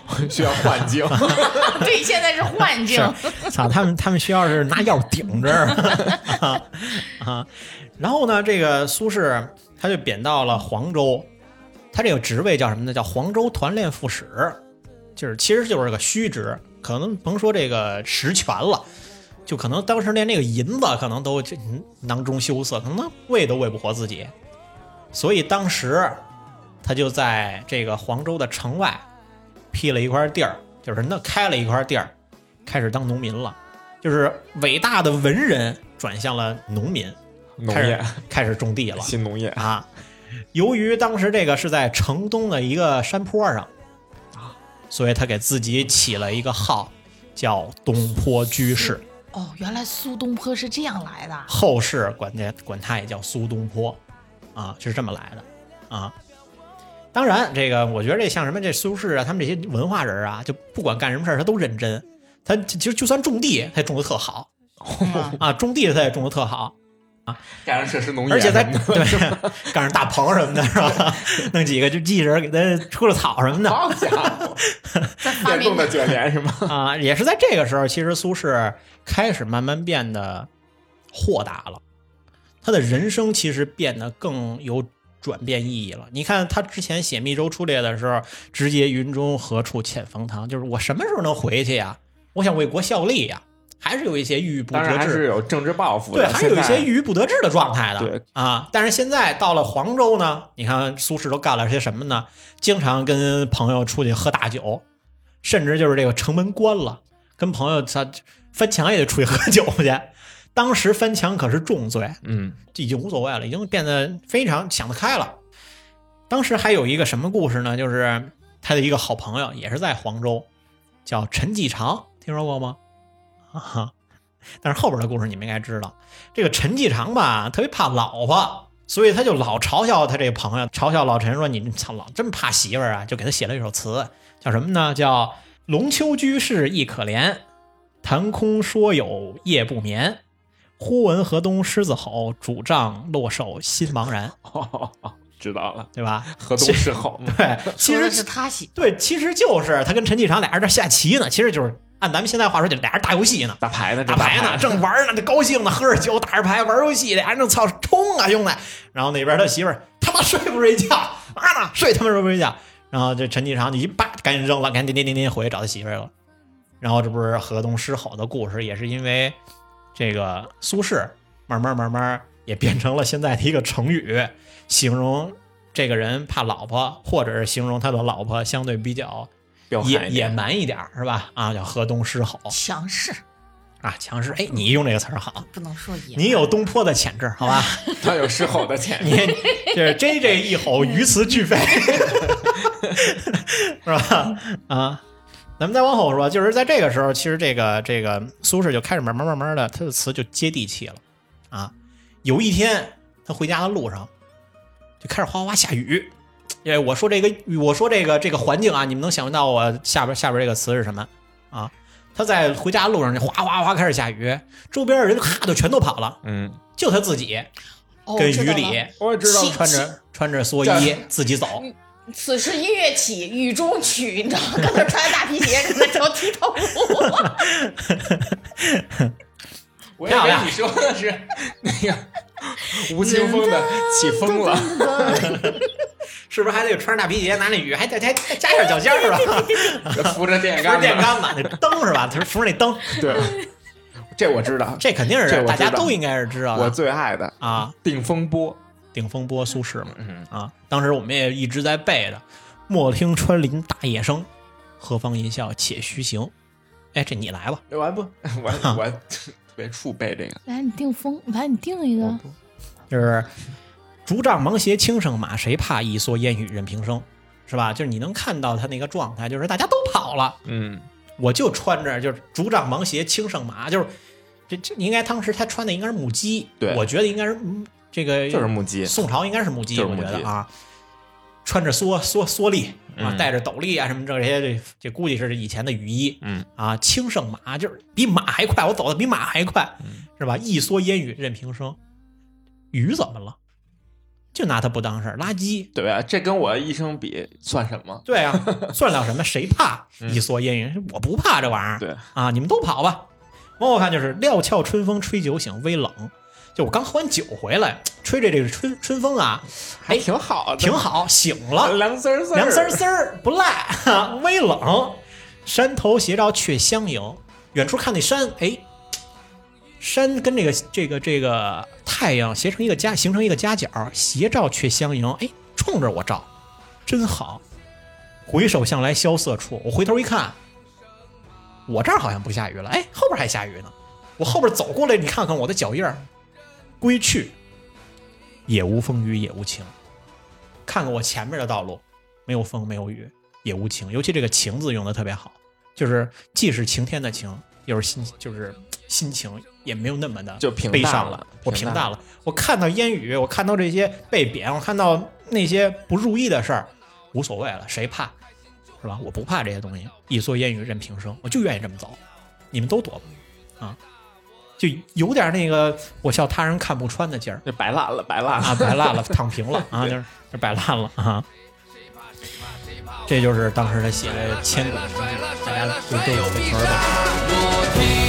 需要幻境。对，现在是幻境。操，他们他们需要是拿药顶着 啊啊。然后呢，这个苏轼他就贬到了黄州，他这个职位叫什么呢？叫黄州团练副使，就是其实就是个虚职，可能甭说这个实权了。就可能当时连那个银子可能都囊中羞涩，可能喂都喂不活自己，所以当时他就在这个黄州的城外辟了一块地儿，就是那开了一块地儿，开始当农民了。就是伟大的文人转向了农民，开始农业，开始种地了 新农业，啊。由于当时这个是在城东的一个山坡上啊，所以他给自己起了一个号，叫东坡居士。哦，原来苏东坡是这样来的。后世管他管他也叫苏东坡，啊，是这么来的啊。当然，这个我觉得这像什么这苏轼啊，他们这些文化人啊，就不管干什么事儿他都认真。他其实就算种地，他也种的特好 嗯啊，种地他也种的特好，赶上设施农业，而且他对赶上大棚什么的，是吧？弄几个就记人给他除了草什么的好家伙，电动 的卷帘是吗？啊，也是在这个时候，其实苏轼开始慢慢变得豁达了，他的人生其实变得更有转变意义了。你看他之前写《密州出猎》的时候，直接云中何处遣冯唐，就是我什么时候能回去呀？我想为国效力呀，还是有一些郁郁不得志。还是有政治抱负对，还是有一些郁郁不得志的状态的。对啊，但是现在到了黄州呢，你看苏轼都干了些什么呢？经常跟朋友出去喝大酒，甚至就是这个城门关了，跟朋友他翻墙也得出去喝酒去。当时翻墙可是重罪，嗯，这已经无所谓了，已经变得非常想得开了。当时还有一个什么故事呢？就是他的一个好朋友，也是在黄州，叫陈继常，听说过吗？啊，但是后边的故事你们应该知道，这个陈继常吧，特别怕老婆，所以他就老嘲笑他这个朋友，嘲笑老陈说：“你操，老真怕媳妇儿啊！”就给他写了一首词，叫什么呢？叫“龙丘居士亦可怜，谈空说有夜不眠。忽闻河东狮子吼，拄杖落手心茫然。”知道了，对吧？河东狮吼，对，其实是他写，对，其实就是他跟陈继常俩人在下棋呢，其实就是按咱们现在话说，就俩人打游戏呢，打牌呢，打牌呢，正玩呢，这高兴呢，喝着酒，打着牌，玩游戏，俩人正操冲啊，兄弟！然后那边他媳妇儿他妈睡不睡觉啊呢？睡他妈睡不睡觉？然后这陈继常就一叭赶紧扔了，赶紧颠颠颠颠回去找他媳妇儿去了。然后这不是河东狮吼的故事，也是因为这个苏轼慢慢慢慢也变成了现在的一个成语，形容这个人怕老婆，或者是形容他的老婆相对比较野野蛮一点儿，是吧？啊，叫河东狮吼强势，啊，强势。哎，你用这个词儿好，不能说野。你有东坡的潜质，好吧？他有狮吼的潜你这 J J 一吼，鱼词俱废，是吧？啊，咱们再往后说，就是在这个时候，其实这个这个苏轼就开始慢慢慢慢的，他的词就接地气了啊。有一天，他回家的路上就开始哗哗下雨。因为我说这个，我说这个这个环境啊，你们能想象到我下边下边这个词是什么啊？他在回家路上就哗哗哗开始下雨，周边的人咔就全都跑了，嗯，就他自己哦跟雨里我也知道穿着穿着蓑衣自己走，此时音乐起，雨中曲，你知道吗？跟那穿着大皮鞋，跟 那跳踢踏舞。我以为你说的是那个吴青峰的起风了，是不是还得穿着大皮鞋，拿那雨还得还还 加点脚尖儿是吧？扶着电线杆，电杆子，那灯是吧？他扶着那灯，对，这我知道，这肯定是大家都应该是知道的。我最爱的啊。定风波，定风波苏轼嘛，嗯，啊，当时我们也一直在背的“莫听穿林大叶声，何妨吟啸且徐行”。哎，这你来吧，我还不，我我特别怵背这个，来，你定风，来，你定一个。就是 “竹杖芒鞋轻胜马，谁怕一蓑烟雨任平生”，是吧？就是你能看到他那个状态，就是大家都跑了，嗯，我就穿着就是竹杖芒鞋轻胜马，就是这这应该当时他穿的应该是木屐，对我觉得应该是嗯这个就是木屐宋朝应该是木屐，我觉得啊，穿着蓑蓑蓑笠啊，嗯戴着斗笠啊什么这些，这这估计是以前的雨衣，嗯啊，轻胜马就是比马还快，我走的比马还快，是吧？一蓑烟雨任平生，雨怎么了？就拿他不当事儿，垃圾。对啊，这跟我一生比算什么？对啊，算得了什么？谁怕一蓑烟雨？我不怕这玩意儿。嗯对啊，你们都跑吧。往我看就是料峭春风吹酒醒，微冷。就我刚喝完酒回来，吹着这个春春风啊，还挺好的，挺好，醒了，凉丝丝儿，凉丝丝儿不赖，微冷。山头斜照却相迎，远处看那山，哎，山跟这个这个这个太阳斜成一个夹，形成一个夹角，斜照却相迎，哎，冲着我照，真好。回首向来萧瑟处，我回头一看，我这儿好像不下雨了，哎，后边还下雨呢。我后边走过来，你看看我的脚印儿，归去，也无风雨也无晴。看看我前面的道路，没有风，没有雨，也无晴。尤其这个“晴”字用的特别好，就是既是晴天的晴，又是心，就是心情也没有那么的就平悲伤淡了我平淡平淡了。我看到烟雨，我看到这些被贬，我看到那些不如意的事儿，无所谓了，谁怕？是吧？我不怕这些东西。一蓑烟雨任平生，我就愿意这么走。你们都躲吧，啊，就有点那个我笑他人看不穿的劲儿。就摆烂了，摆烂了。啊，摆烂了，躺平了啊，就是就摆烂了啊。这就是当时他写的千古名句，大家就都有这词儿吧？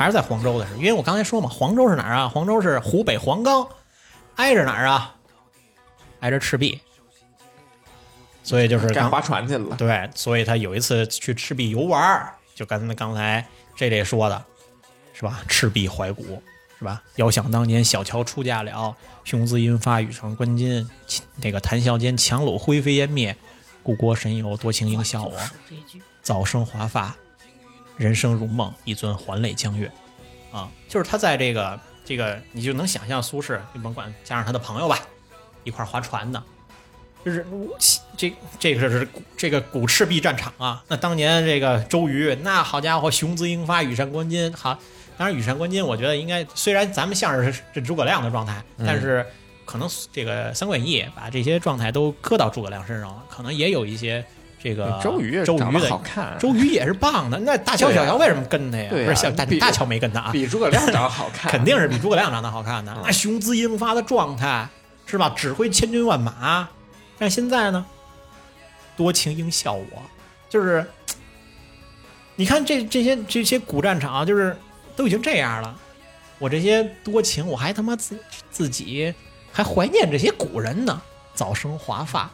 还是在黄州的时候，因为我刚才说嘛，黄州是哪儿啊？黄州是湖北黄冈，挨着哪儿啊？挨着赤壁，所以就是划船去了。对，所以他有一次去赤壁游玩儿，就跟刚才这里说的，是吧？赤壁怀古，是吧？遥想当年，小乔出嫁了，雄姿英发，羽扇纶巾，那个谈笑间，樯橹灰飞烟灭。故国神游，多情应笑我，早生华发，人生如梦，一尊还酹江月。啊，就是他在这个这个，你就能想象苏轼，你甭管加上他的朋友吧，一块划船的，就是我这这个是古这个古赤壁战场啊。那当年这个周瑜，那好家伙，雄姿英发，羽扇纶巾。好，当然羽扇纶巾，我觉得应该虽然咱们像是这诸葛亮的状态，但是可能这个《三国演义》把这些状态都搁到诸葛亮身上了，可能也有一些这个周瑜周瑜好看周瑜也是棒的。那大乔小乔为什么跟他呀？不是小大大乔没跟他啊，比诸葛亮长得好看，肯定是比诸葛亮长得好看的。嗯那雄姿英发的状态是吧？指挥千军万马。但现在呢，多情应笑我，就是你看这这些这些古战场，就是都已经这样了，我这些多情，我还他妈自自己还怀念这些古人呢，早生华发，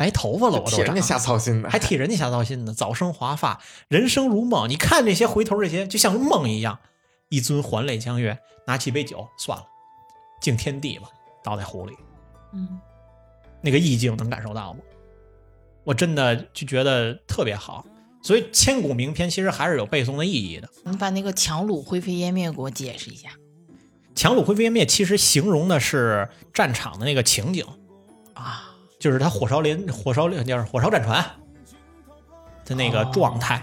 白头发了，我都长替人家瞎操心呢。还替人家瞎操心呢。早生华发，人生如梦。你看这些回头这些，就像梦一样。一尊还酹江月，拿起杯酒，算了，敬天地吧，倒在壶里。嗯，那个意境能感受到吗？我真的就觉得特别好。所以千古名篇其实还是有背诵的意义的。你把那个樯橹灰飞烟灭给我解释一下樯橹灰飞烟灭其实形容的是战场的那个情景，啊！就是他火烧连火烧连就是火烧战船的那个状态，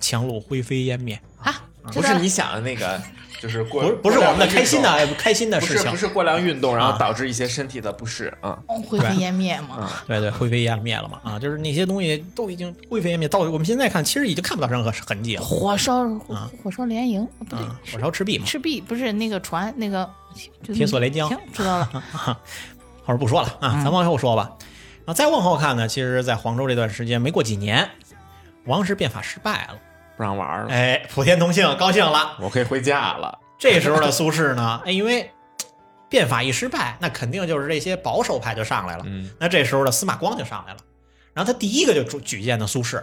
樯橹灰飞烟灭。啊，不是你想的那个就是过不是不是我们的开心的开心的事情不是不，是过量运动，然啊后导致一些身体的不适啊。哦灰飞烟灭嘛。对对，灰飞烟灭了嘛啊，就是那些东西都已经灰飞烟灭，到我们现在看，其实已经看不到任何痕迹了火烧啊火烧连营，不对，啊，火烧赤壁嘛，赤壁不是那个船那个铁索连江行，知道了。后边不说了啊，咱往后说吧。然后再往后看呢，其实，在黄州这段时间，没过几年，王石变法失败了，不让玩了，哎，普天同庆，高兴了。我可以回家了。这时候的苏轼呢，哎，因为 变法一失败，那肯定就是这些保守派就上来了。嗯，那这时候的司马光就上来了，然后他第一个就举举荐的苏轼，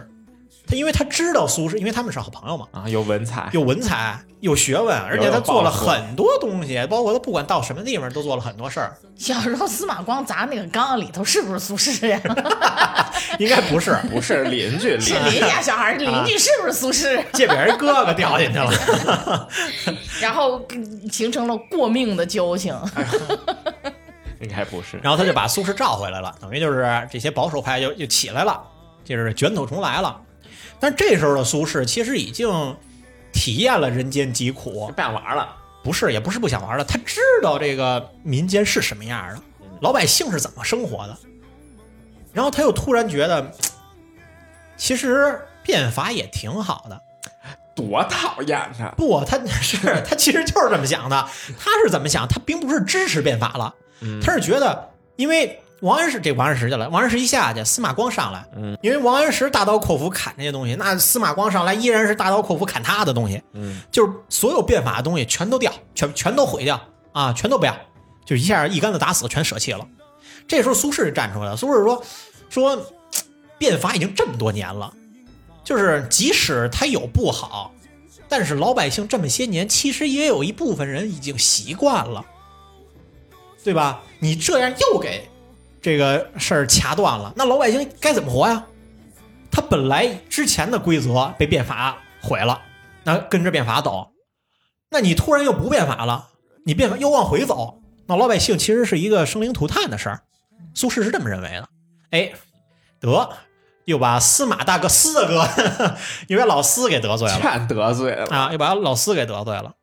他因为他知道苏轼，因为他们是好朋友嘛，啊，有文采，有文采，有学问，而且他做了很多东西，包括他不管到什么地方都做了很多事儿。小时候司马光砸那个缸里头是不是苏轼呀？应该不是，不是邻居，邻是邻家小孩，邻居是不是苏轼？借别人哥哥掉进去了。然后形成了过命的交情。应该不是。然后他就把苏轼召回来了，等于就是这些保守派又又起来了，就是卷土重来了。但这时候的苏轼其实已经体验了人间疾苦，不想玩了，不是，也不是不想玩了，他知道这个民间是什么样的，老百姓是怎么生活的。然后他又突然觉得，其实变法也挺好的。多讨厌他！不，他 是他其实就是这么想的。他是怎么想？他并不是支持变法了，他是觉得，因为王安石这王安石去了，王安石一下去，司马光上来，嗯，因为王安石大刀阔斧砍这些东西，那司马光上来依然是大刀阔斧砍他的东西，嗯，就是所有变法的东西全都掉，全全都毁掉啊，全都不要，就一下一竿子打死，全舍弃了。这时候苏轼就站出来了，苏轼说说变法已经这么多年了，就是即使他有不好，但是老百姓这么些年，其实也有一部分人已经习惯了，对吧？你这样又给这个事儿掐断了，那老百姓该怎么活呀？他本来之前的规则被变法毁了，那跟着变法走，那你突然又不变法了，你变法又往回走，那老百姓其实是一个生灵涂炭的事儿。苏轼是这么认为的。哎，得又把司马大哥司大哥，又把老司给得罪了。全得罪了。啊，又把老司给得罪了。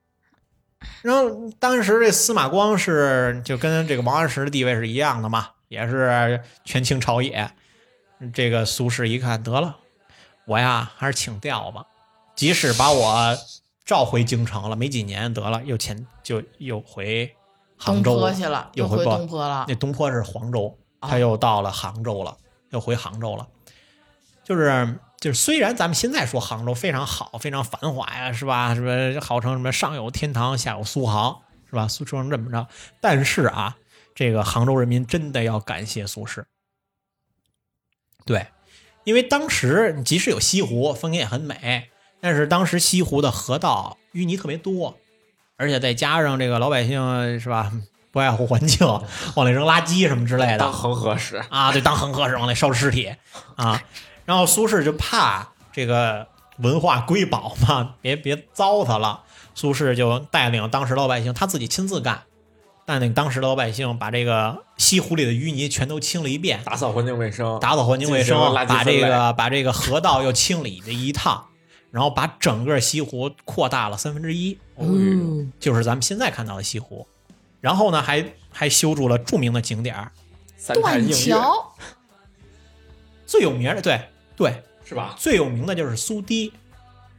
然后当时这司马光是就跟这个王安石的地位是一样的嘛，也是权倾朝野。这个苏轼一看，得了，我呀还是请调吧，即使把我召回京城了，没几年得了，又前就又回杭东州坡去了，又回东坡了那。东坡是黄州，啊他又到了杭州了，又回杭州了。就是就是，虽然咱们现在说杭州非常好，非常繁华呀，是吧？什么号称什么上有天堂，下有苏杭，是吧？苏说成这么着，但是啊，这个杭州人民真的要感谢苏轼。对，因为当时即使有西湖，风景也很美，但是当时西湖的河道淤泥特别多，而且再加上这个老百姓是吧，不爱护环境，往里扔垃圾什么之类的当恒河使，啊，对，当恒河使往里烧尸体啊。然后苏轼就怕这个文化瑰宝嘛，别别糟蹋了，苏轼就带领当时老百姓，他自己亲自干，带领当时的老百姓把这个西湖里的淤泥全都清了一遍，打扫环境卫生，打扫环境卫生把这个把这个河道又清理了一趟，然后把整个西湖扩大了三分之一，嗯，就是咱们现在看到的西湖。然后呢，还还修筑了著名的景点儿，断桥最有名的对对，是吧？最有名的就是苏堤。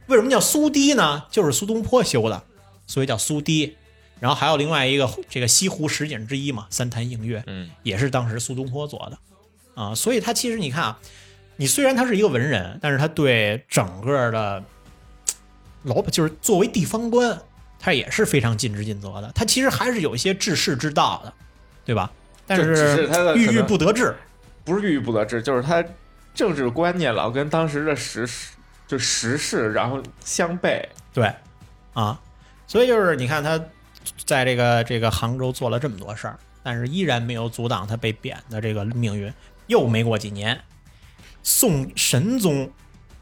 为什么叫苏堤呢？就是苏东坡修的，所以叫苏堤。然后还有另外一个这个西湖十景之一嘛，三潭映月，嗯，也是当时苏东坡做的啊。所以他其实你看啊，你虽然他是一个文人，但是他对整个的老百就是作为地方官，他也是非常尽职尽责的。他其实还是有一些治世之道的，对吧？但是他的郁郁不得志。不是郁郁不得志，就是他政治观念老跟当时的时事就时事然后相悖。对，啊，所以就是你看他在这个这个杭州做了这么多事儿，但是依然没有阻挡他被贬的这个命运。又没过几年，宋神宗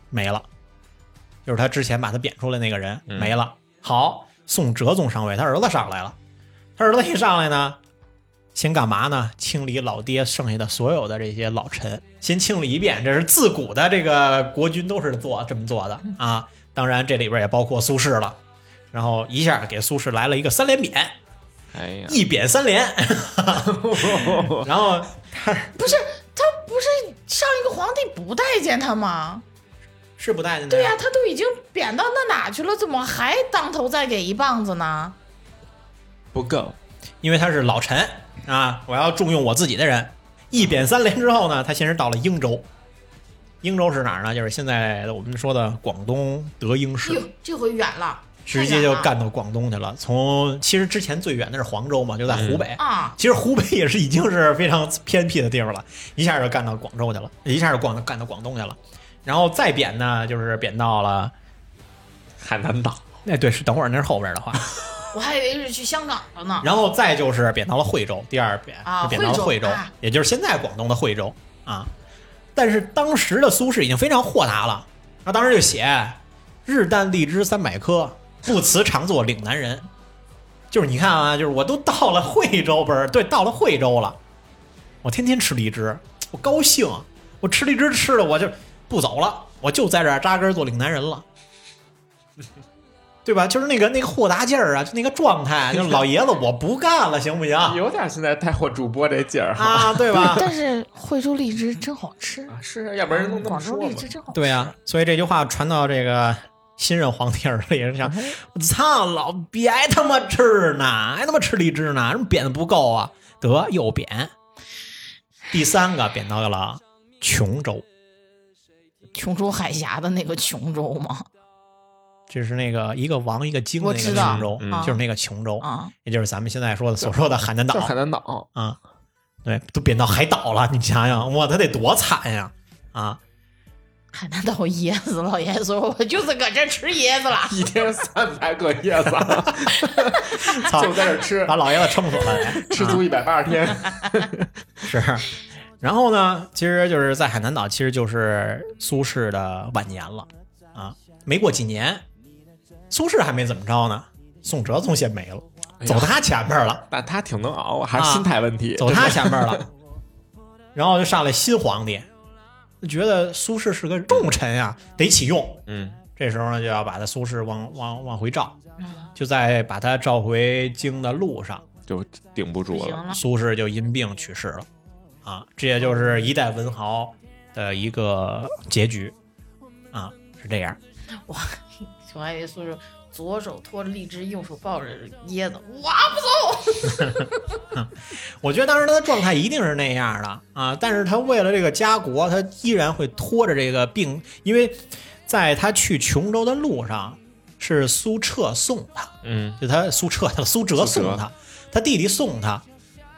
没了，就是他之前把他贬出来那个人嗯没了。好，宋哲宗上位，他儿子上来了，他儿子一上来呢。先干嘛呢？清理老爹剩下的所有的这些老臣，先清理一遍。这是自古的这个国君都是做这么做的啊。当然，这里边也包括苏轼了。然后一下给苏轼来了一个三连贬，哎呀，一贬三连，然后不是他不是上一个皇帝不待见他吗？是不待见他。对呀、他都已经贬到那哪去了，怎么还当头再给一棒子呢？不够，因为他是老臣啊，我要重用我自己的人。一贬三连之后呢，他先是到了英州。英州是哪儿呢？就是现在我们说的广东德英市哟，，这回远了，直接就干到广东去了。从其实之前最远的是黄州嘛，就在湖北。啊！其实湖北也是已经是非常偏僻的地方了，一下就干到广州去了，一下就广干到广东去了。然后再贬呢，就是贬到了，海南岛，哎，对，是等会儿那是后边的话。我还以为是去香港了呢。然后再就是贬到了惠州，第二贬啊贬到了惠州啊，也就是现在广东的惠州啊。但是当时的苏轼已经非常豁达了，他当时就写“日啖荔枝三百颗，不辞常作岭南人”。就是你看啊，就是我都到了惠州，不是对，到了惠州了，我天天吃荔枝，我高兴，我吃荔枝吃的我就不走了，我就在这儿扎根做岭南人了。对吧？就是那个那个豁达劲儿啊，就那个状态，就是老爷子我不干了，行不行？有点现在带货主播这劲儿哈。啊，对吧？但是惠州荔枝真好吃，啊是啊，要不然人都那么广州说嘛荔枝真好吃。对呀、所以这句话传到这个新任皇帝耳里，是想，我操，老别他妈吃呢，还他妈吃荔枝呢，什么贬的不够啊？得又贬，第三个贬到了琼州，琼州海峡的那个琼州吗？就是那个一个王一个京的那个琼州，嗯就是那个琼州，啊，也就是咱们现在说的所说的海南岛。海南岛，啊。对，都贬到海岛了，你想想，哇，他得多惨呀！啊，海南岛椰子，老爷子说我就是搁这儿吃椰子了。一天三百个椰子，操 就在这儿吃，把老爷子撑死了，吃足一百八十天。是，然后呢，其实就是在海南岛，其实就是苏轼的晚年了啊。没过几年，苏轼还没怎么着呢，宋哲宗先没了，走他前面了，但他挺能熬，还是心态问题。走他前面了。然后就上来新皇帝，就觉得苏轼是个重臣呀、得起用。嗯，这时候呢，就要把他苏轼往往往回召，就在把他召回京的路上，就顶不住了。了，苏轼就因病去世了，啊，这也就是一代文豪的一个结局，啊，是这样。我还以为苏轼左手托着荔枝，右手抱着椰子，我不走。我觉得当时他的状态一定是那样的啊，但是他为了这个家国，他依然会拖着这个病，因为在他去琼州的路上，是苏澈送他，嗯，就他苏澈他苏辙苏辙送他，他弟弟送他。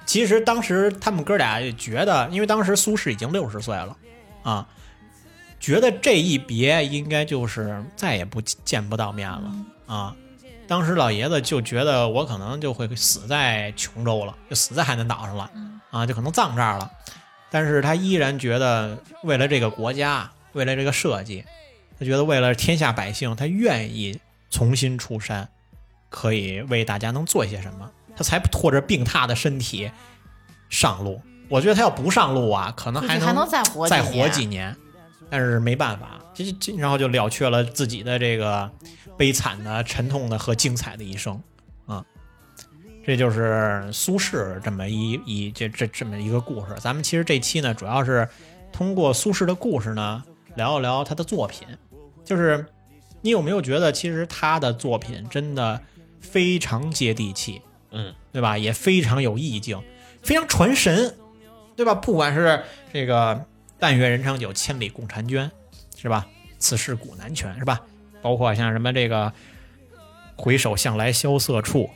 其实当时他们哥俩也觉得，因为当时苏轼已经六十岁了啊，觉得这一别应该就是再也不见不到面了啊。当时老爷子就觉得我可能就会死在琼州了，就死在海南岛上了啊，就可能葬这儿了。但是他依然觉得为了这个国家，为了这个社稷，他觉得为了天下百姓，他愿意重新出山，可以为大家能做些什么，他才拖着病榻的身体上路。我觉得他要不上路啊，可能还能再活几年，但是没办法，这这然后就了却了自己的这个悲惨的、沉痛的和精彩的一生啊。这就是苏轼这么一一这这这么一个故事。咱们其实这期呢，主要是通过苏轼的故事呢，聊一聊他的作品。就是你有没有觉得，其实他的作品真的非常接地气，嗯，对吧？也非常有意境，非常传神，对吧？不管是这个“但愿人长久，千里共婵娟”，是吧？此事古难全，是吧？包括像什么这个“回首向来萧瑟处，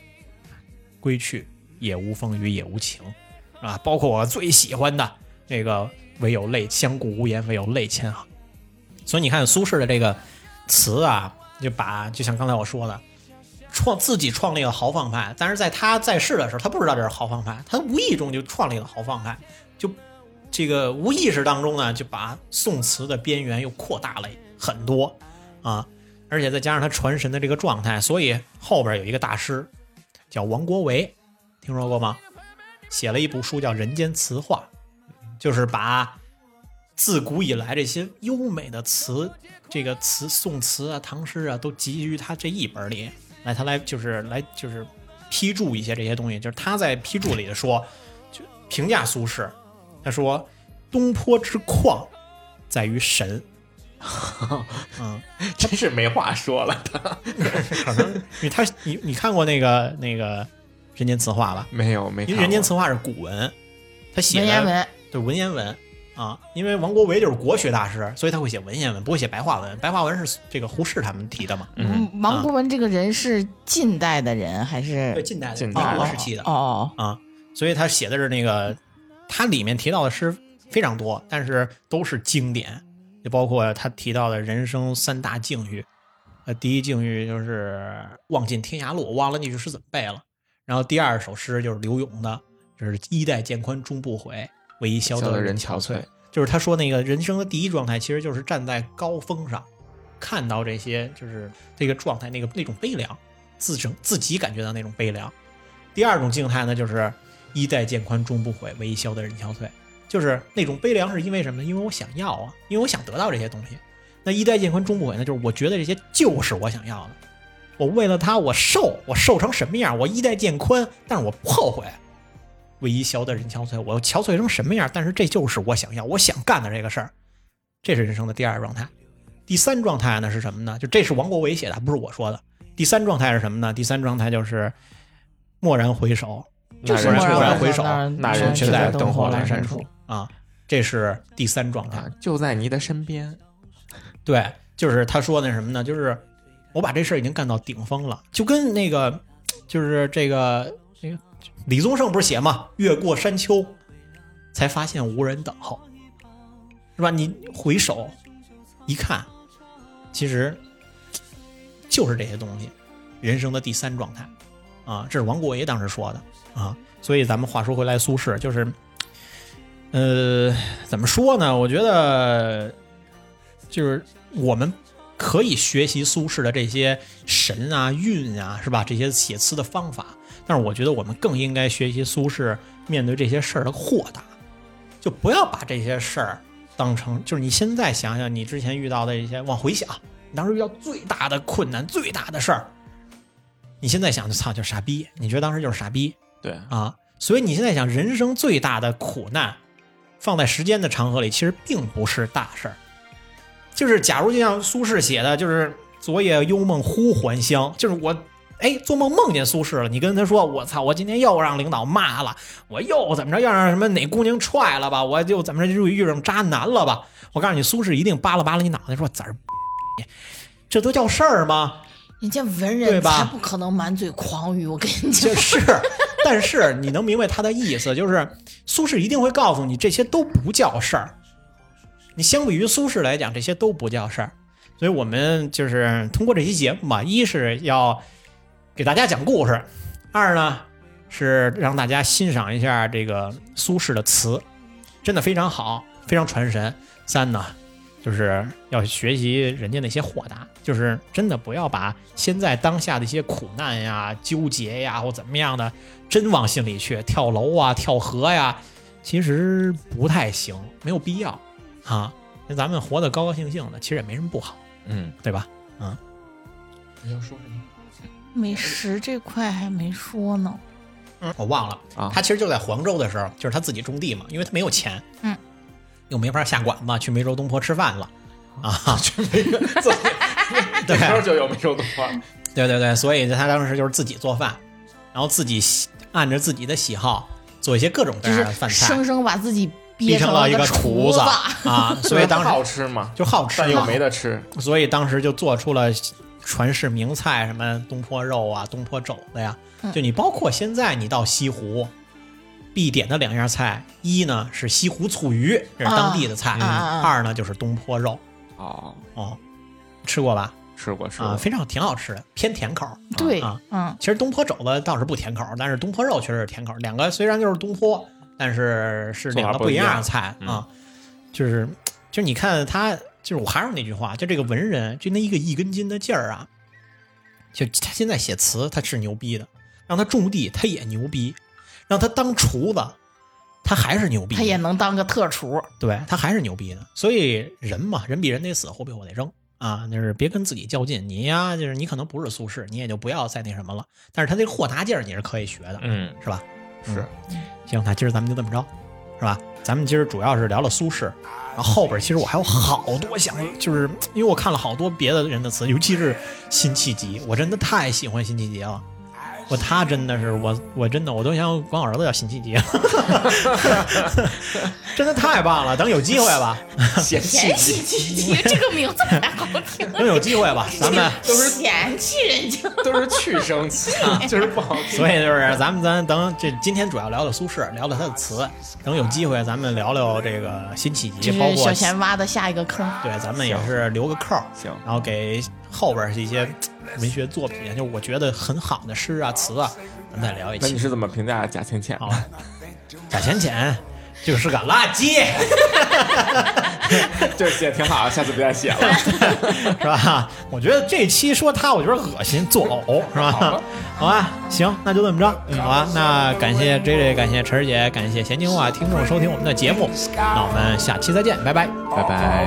归去，也无风雨也无晴”，啊，包括我最喜欢的那个“唯有泪相顾无言，唯有泪千行”。所以你看苏轼的这个词啊，就把就像刚才我说的，创自己创立了豪放派，但是在他在世的时候，他不知道这是豪放派，他无意中就创立了豪放派，就这个无意识当中呢，就把宋词的边缘又扩大了很多啊，而且再加上他传神的这个状态，所以后边有一个大师叫王国维，听说过吗？写了一部书叫《人间词话》，就是把自古以来这些优美的词，这个词宋词啊、唐诗啊，都集于他这一本里来他来就是来就是批注一些这些东西，就是他在批注里说，就评价苏轼，他说东坡之旷在于神，嗯，真是没话说了。可能你他你你看过那个那个《人间词话》吧？没有没看，因为《人间词话》是古文，他写的文言文，对文言文啊，因为王国维就是国学大师，所以他会写文言文，不会写白话文。白话文是这个胡适他们提的嘛？嗯，嗯，王国文这个人是近代的人还是对，是？近代的近代民国时期的哦哦，啊，所以他写的是那个，他里面提到的诗非常多，但是都是经典，就包括他提到的人生三大境遇。呃，第一境遇就是“望尽天涯路”，我忘了那句诗怎么背了。然后第二首诗就是刘永的，就是“衣带渐宽终不悔，为伊消消得人憔悴憔悴。”就是他说那个人生的第一状态，其实就是站在高峰上，看到这些就是这个状态，那个那种悲凉，自整自己感觉到那种悲凉。第二种静态呢，就是“衣带渐宽终不悔，为伊消得人憔悴”，就是那种悲凉是因为什么呢？因为我想要啊，因为我想得到这些东西。那衣带渐宽终不悔呢，就是我觉得这些就是我想要的。我为了他，我瘦，我瘦成什么样？我衣带渐宽，但是我不后悔。为伊消得人憔悴，我憔悴成什么样？但是这就是我想要，我想干的这个事儿，这是人生的第二状态。第三状态呢是什么呢？就这是王国维写的，不是我说的。第三状态是什么呢？第三状态就是蓦然回首，就是蓦然回首那人却在灯火阑阑珊处处啊，这是第三状态啊。，就在你的身边。对，就是他说那什么呢？就是我把这事儿已经干到顶峰了，就跟那个，就是这个这个李宗盛不是写嘛，越过山丘，才发现无人等候，是吧？你回首一看，其实就是这些东西，人生的第三状态啊，这是王国维当时说的啊。所以咱们话说回来，苏轼就是，呃，怎么说呢？我觉得就是我们可以学习苏轼的这些神啊、韵啊，是吧？这些写词的方法，但是我觉得我们更应该学习苏轼面对这些事儿的豁达，就不要把这些事儿当成就是你现在想想你之前遇到的一些，往回想，你当时遇到最大的困难、最大的事儿，你现在想就操就是傻逼，你觉得当时就是傻逼，对，啊，所以你现在想，人生最大的苦难，放在时间的长河里，其实并不是大事儿。就是假如就像苏轼写的，就是“昨夜幽梦忽还乡”，就是我哎做梦梦见苏轼了，你跟他说：“我操，我今天又让领导骂了，我又怎么着，又让什么哪姑娘踹了吧，我又怎么着又遇上渣男了吧？”我告诉你，苏轼一定扒拉扒拉你脑袋，说：“子儿，这都叫事儿吗？”人家文对人吧才不可能满嘴狂语，我跟你讲就。是，但是你能明白他的意思，就是苏轼一定会告诉你，这些都不叫事儿。你相比于苏轼来讲，这些都不叫事儿。所以我们就是通过这期节目嘛，一是要给大家讲故事，二呢是让大家欣赏一下这个苏轼的词，真的非常好，非常传神。三呢，就是要学习人家那些豁达，就是真的不要把现在当下的一些苦难呀、纠结呀或怎么样的，真往心里去，跳楼啊、跳河呀，其实不太行，没有必要啊。那咱们活得高高兴兴的，其实也没什么不好，嗯，对吧？嗯。你要说什么？美食这块还没说呢，嗯。我忘了。啊。他其实就在黄州的时候，就是他自己种地嘛，因为他没有钱，嗯，又没法下馆子去梅州东坡吃饭了 啊，这没个自己 对这时候就有梅州东坡。对对对，所以他当时就是自己做饭，然后自己喜按着自己的喜好做一些各种各样的饭菜，生生把自己逼憋成了一个厨厨子啊，所以当时好吃嘛，就好吃但又，没得吃。所以当时就做出了传世名菜，什么东坡肉啊、东坡肘子呀。嗯就你包括现在你到西湖，必点的两样菜，一呢是西湖醋鱼，这是当地的菜；二呢就是东坡肉。哦，哦，吃过吧？吃过吃啊，过。非常挺好吃的，偏甜口。对啊，嗯，其实东坡肘子倒是不甜口，但是东坡肉确实是甜口。两个虽然就是东坡，但是是两个不一样的菜啊。就是就是你看他，就是我还是那句话，就这个文人，就那一个一根筋的劲儿啊，就他现在写词他是牛逼的，让他种地他也牛逼，让他当厨子他还是牛逼，他也能当个特厨，对他还是牛逼的。所以人嘛，人比人得死，货比货得扔啊，就是别跟自己较劲。你呀，就是你可能不是苏轼，你也就不要再那什么了。但是他这个豁达劲儿你是可以学的，嗯，是吧？是行，那今儿咱们就这么着，是吧？咱们今儿主要是聊了苏轼，然后后边其实我还有好多想，就是因为我看了好多别的人的词，尤其是辛弃疾，我真的太喜欢辛弃疾了。我他真的是我，我真的我都想管我儿子叫辛弃疾，真的太棒了。等有机会吧，嫌嫌弃弃鸡鸡这个名字太好听，等有机会吧，咱们都是嫌弃人家。都是去声词，就是不好听。所以就是咱们咱等这今天主要聊聊苏轼，聊聊他的词。等有机会咱们聊聊这个辛弃疾，包括小贤挖的下一个坑。对，咱们也是留个扣，行然后给后边是一些文学作品，就是我觉得很好的诗啊词啊，咱们再聊一期。那你是怎么评价贾浅浅？好，贾浅浅就是个垃圾，这 写挺好，下次不再写了。是吧？我觉得这期说他，我觉得恶心，作呕，是吧？好吧，行，那就这么着，好吧？那感谢 J J，感谢晨儿姐，感谢闲情话听众收听我们的节目，那我们下期再见，拜拜。拜拜。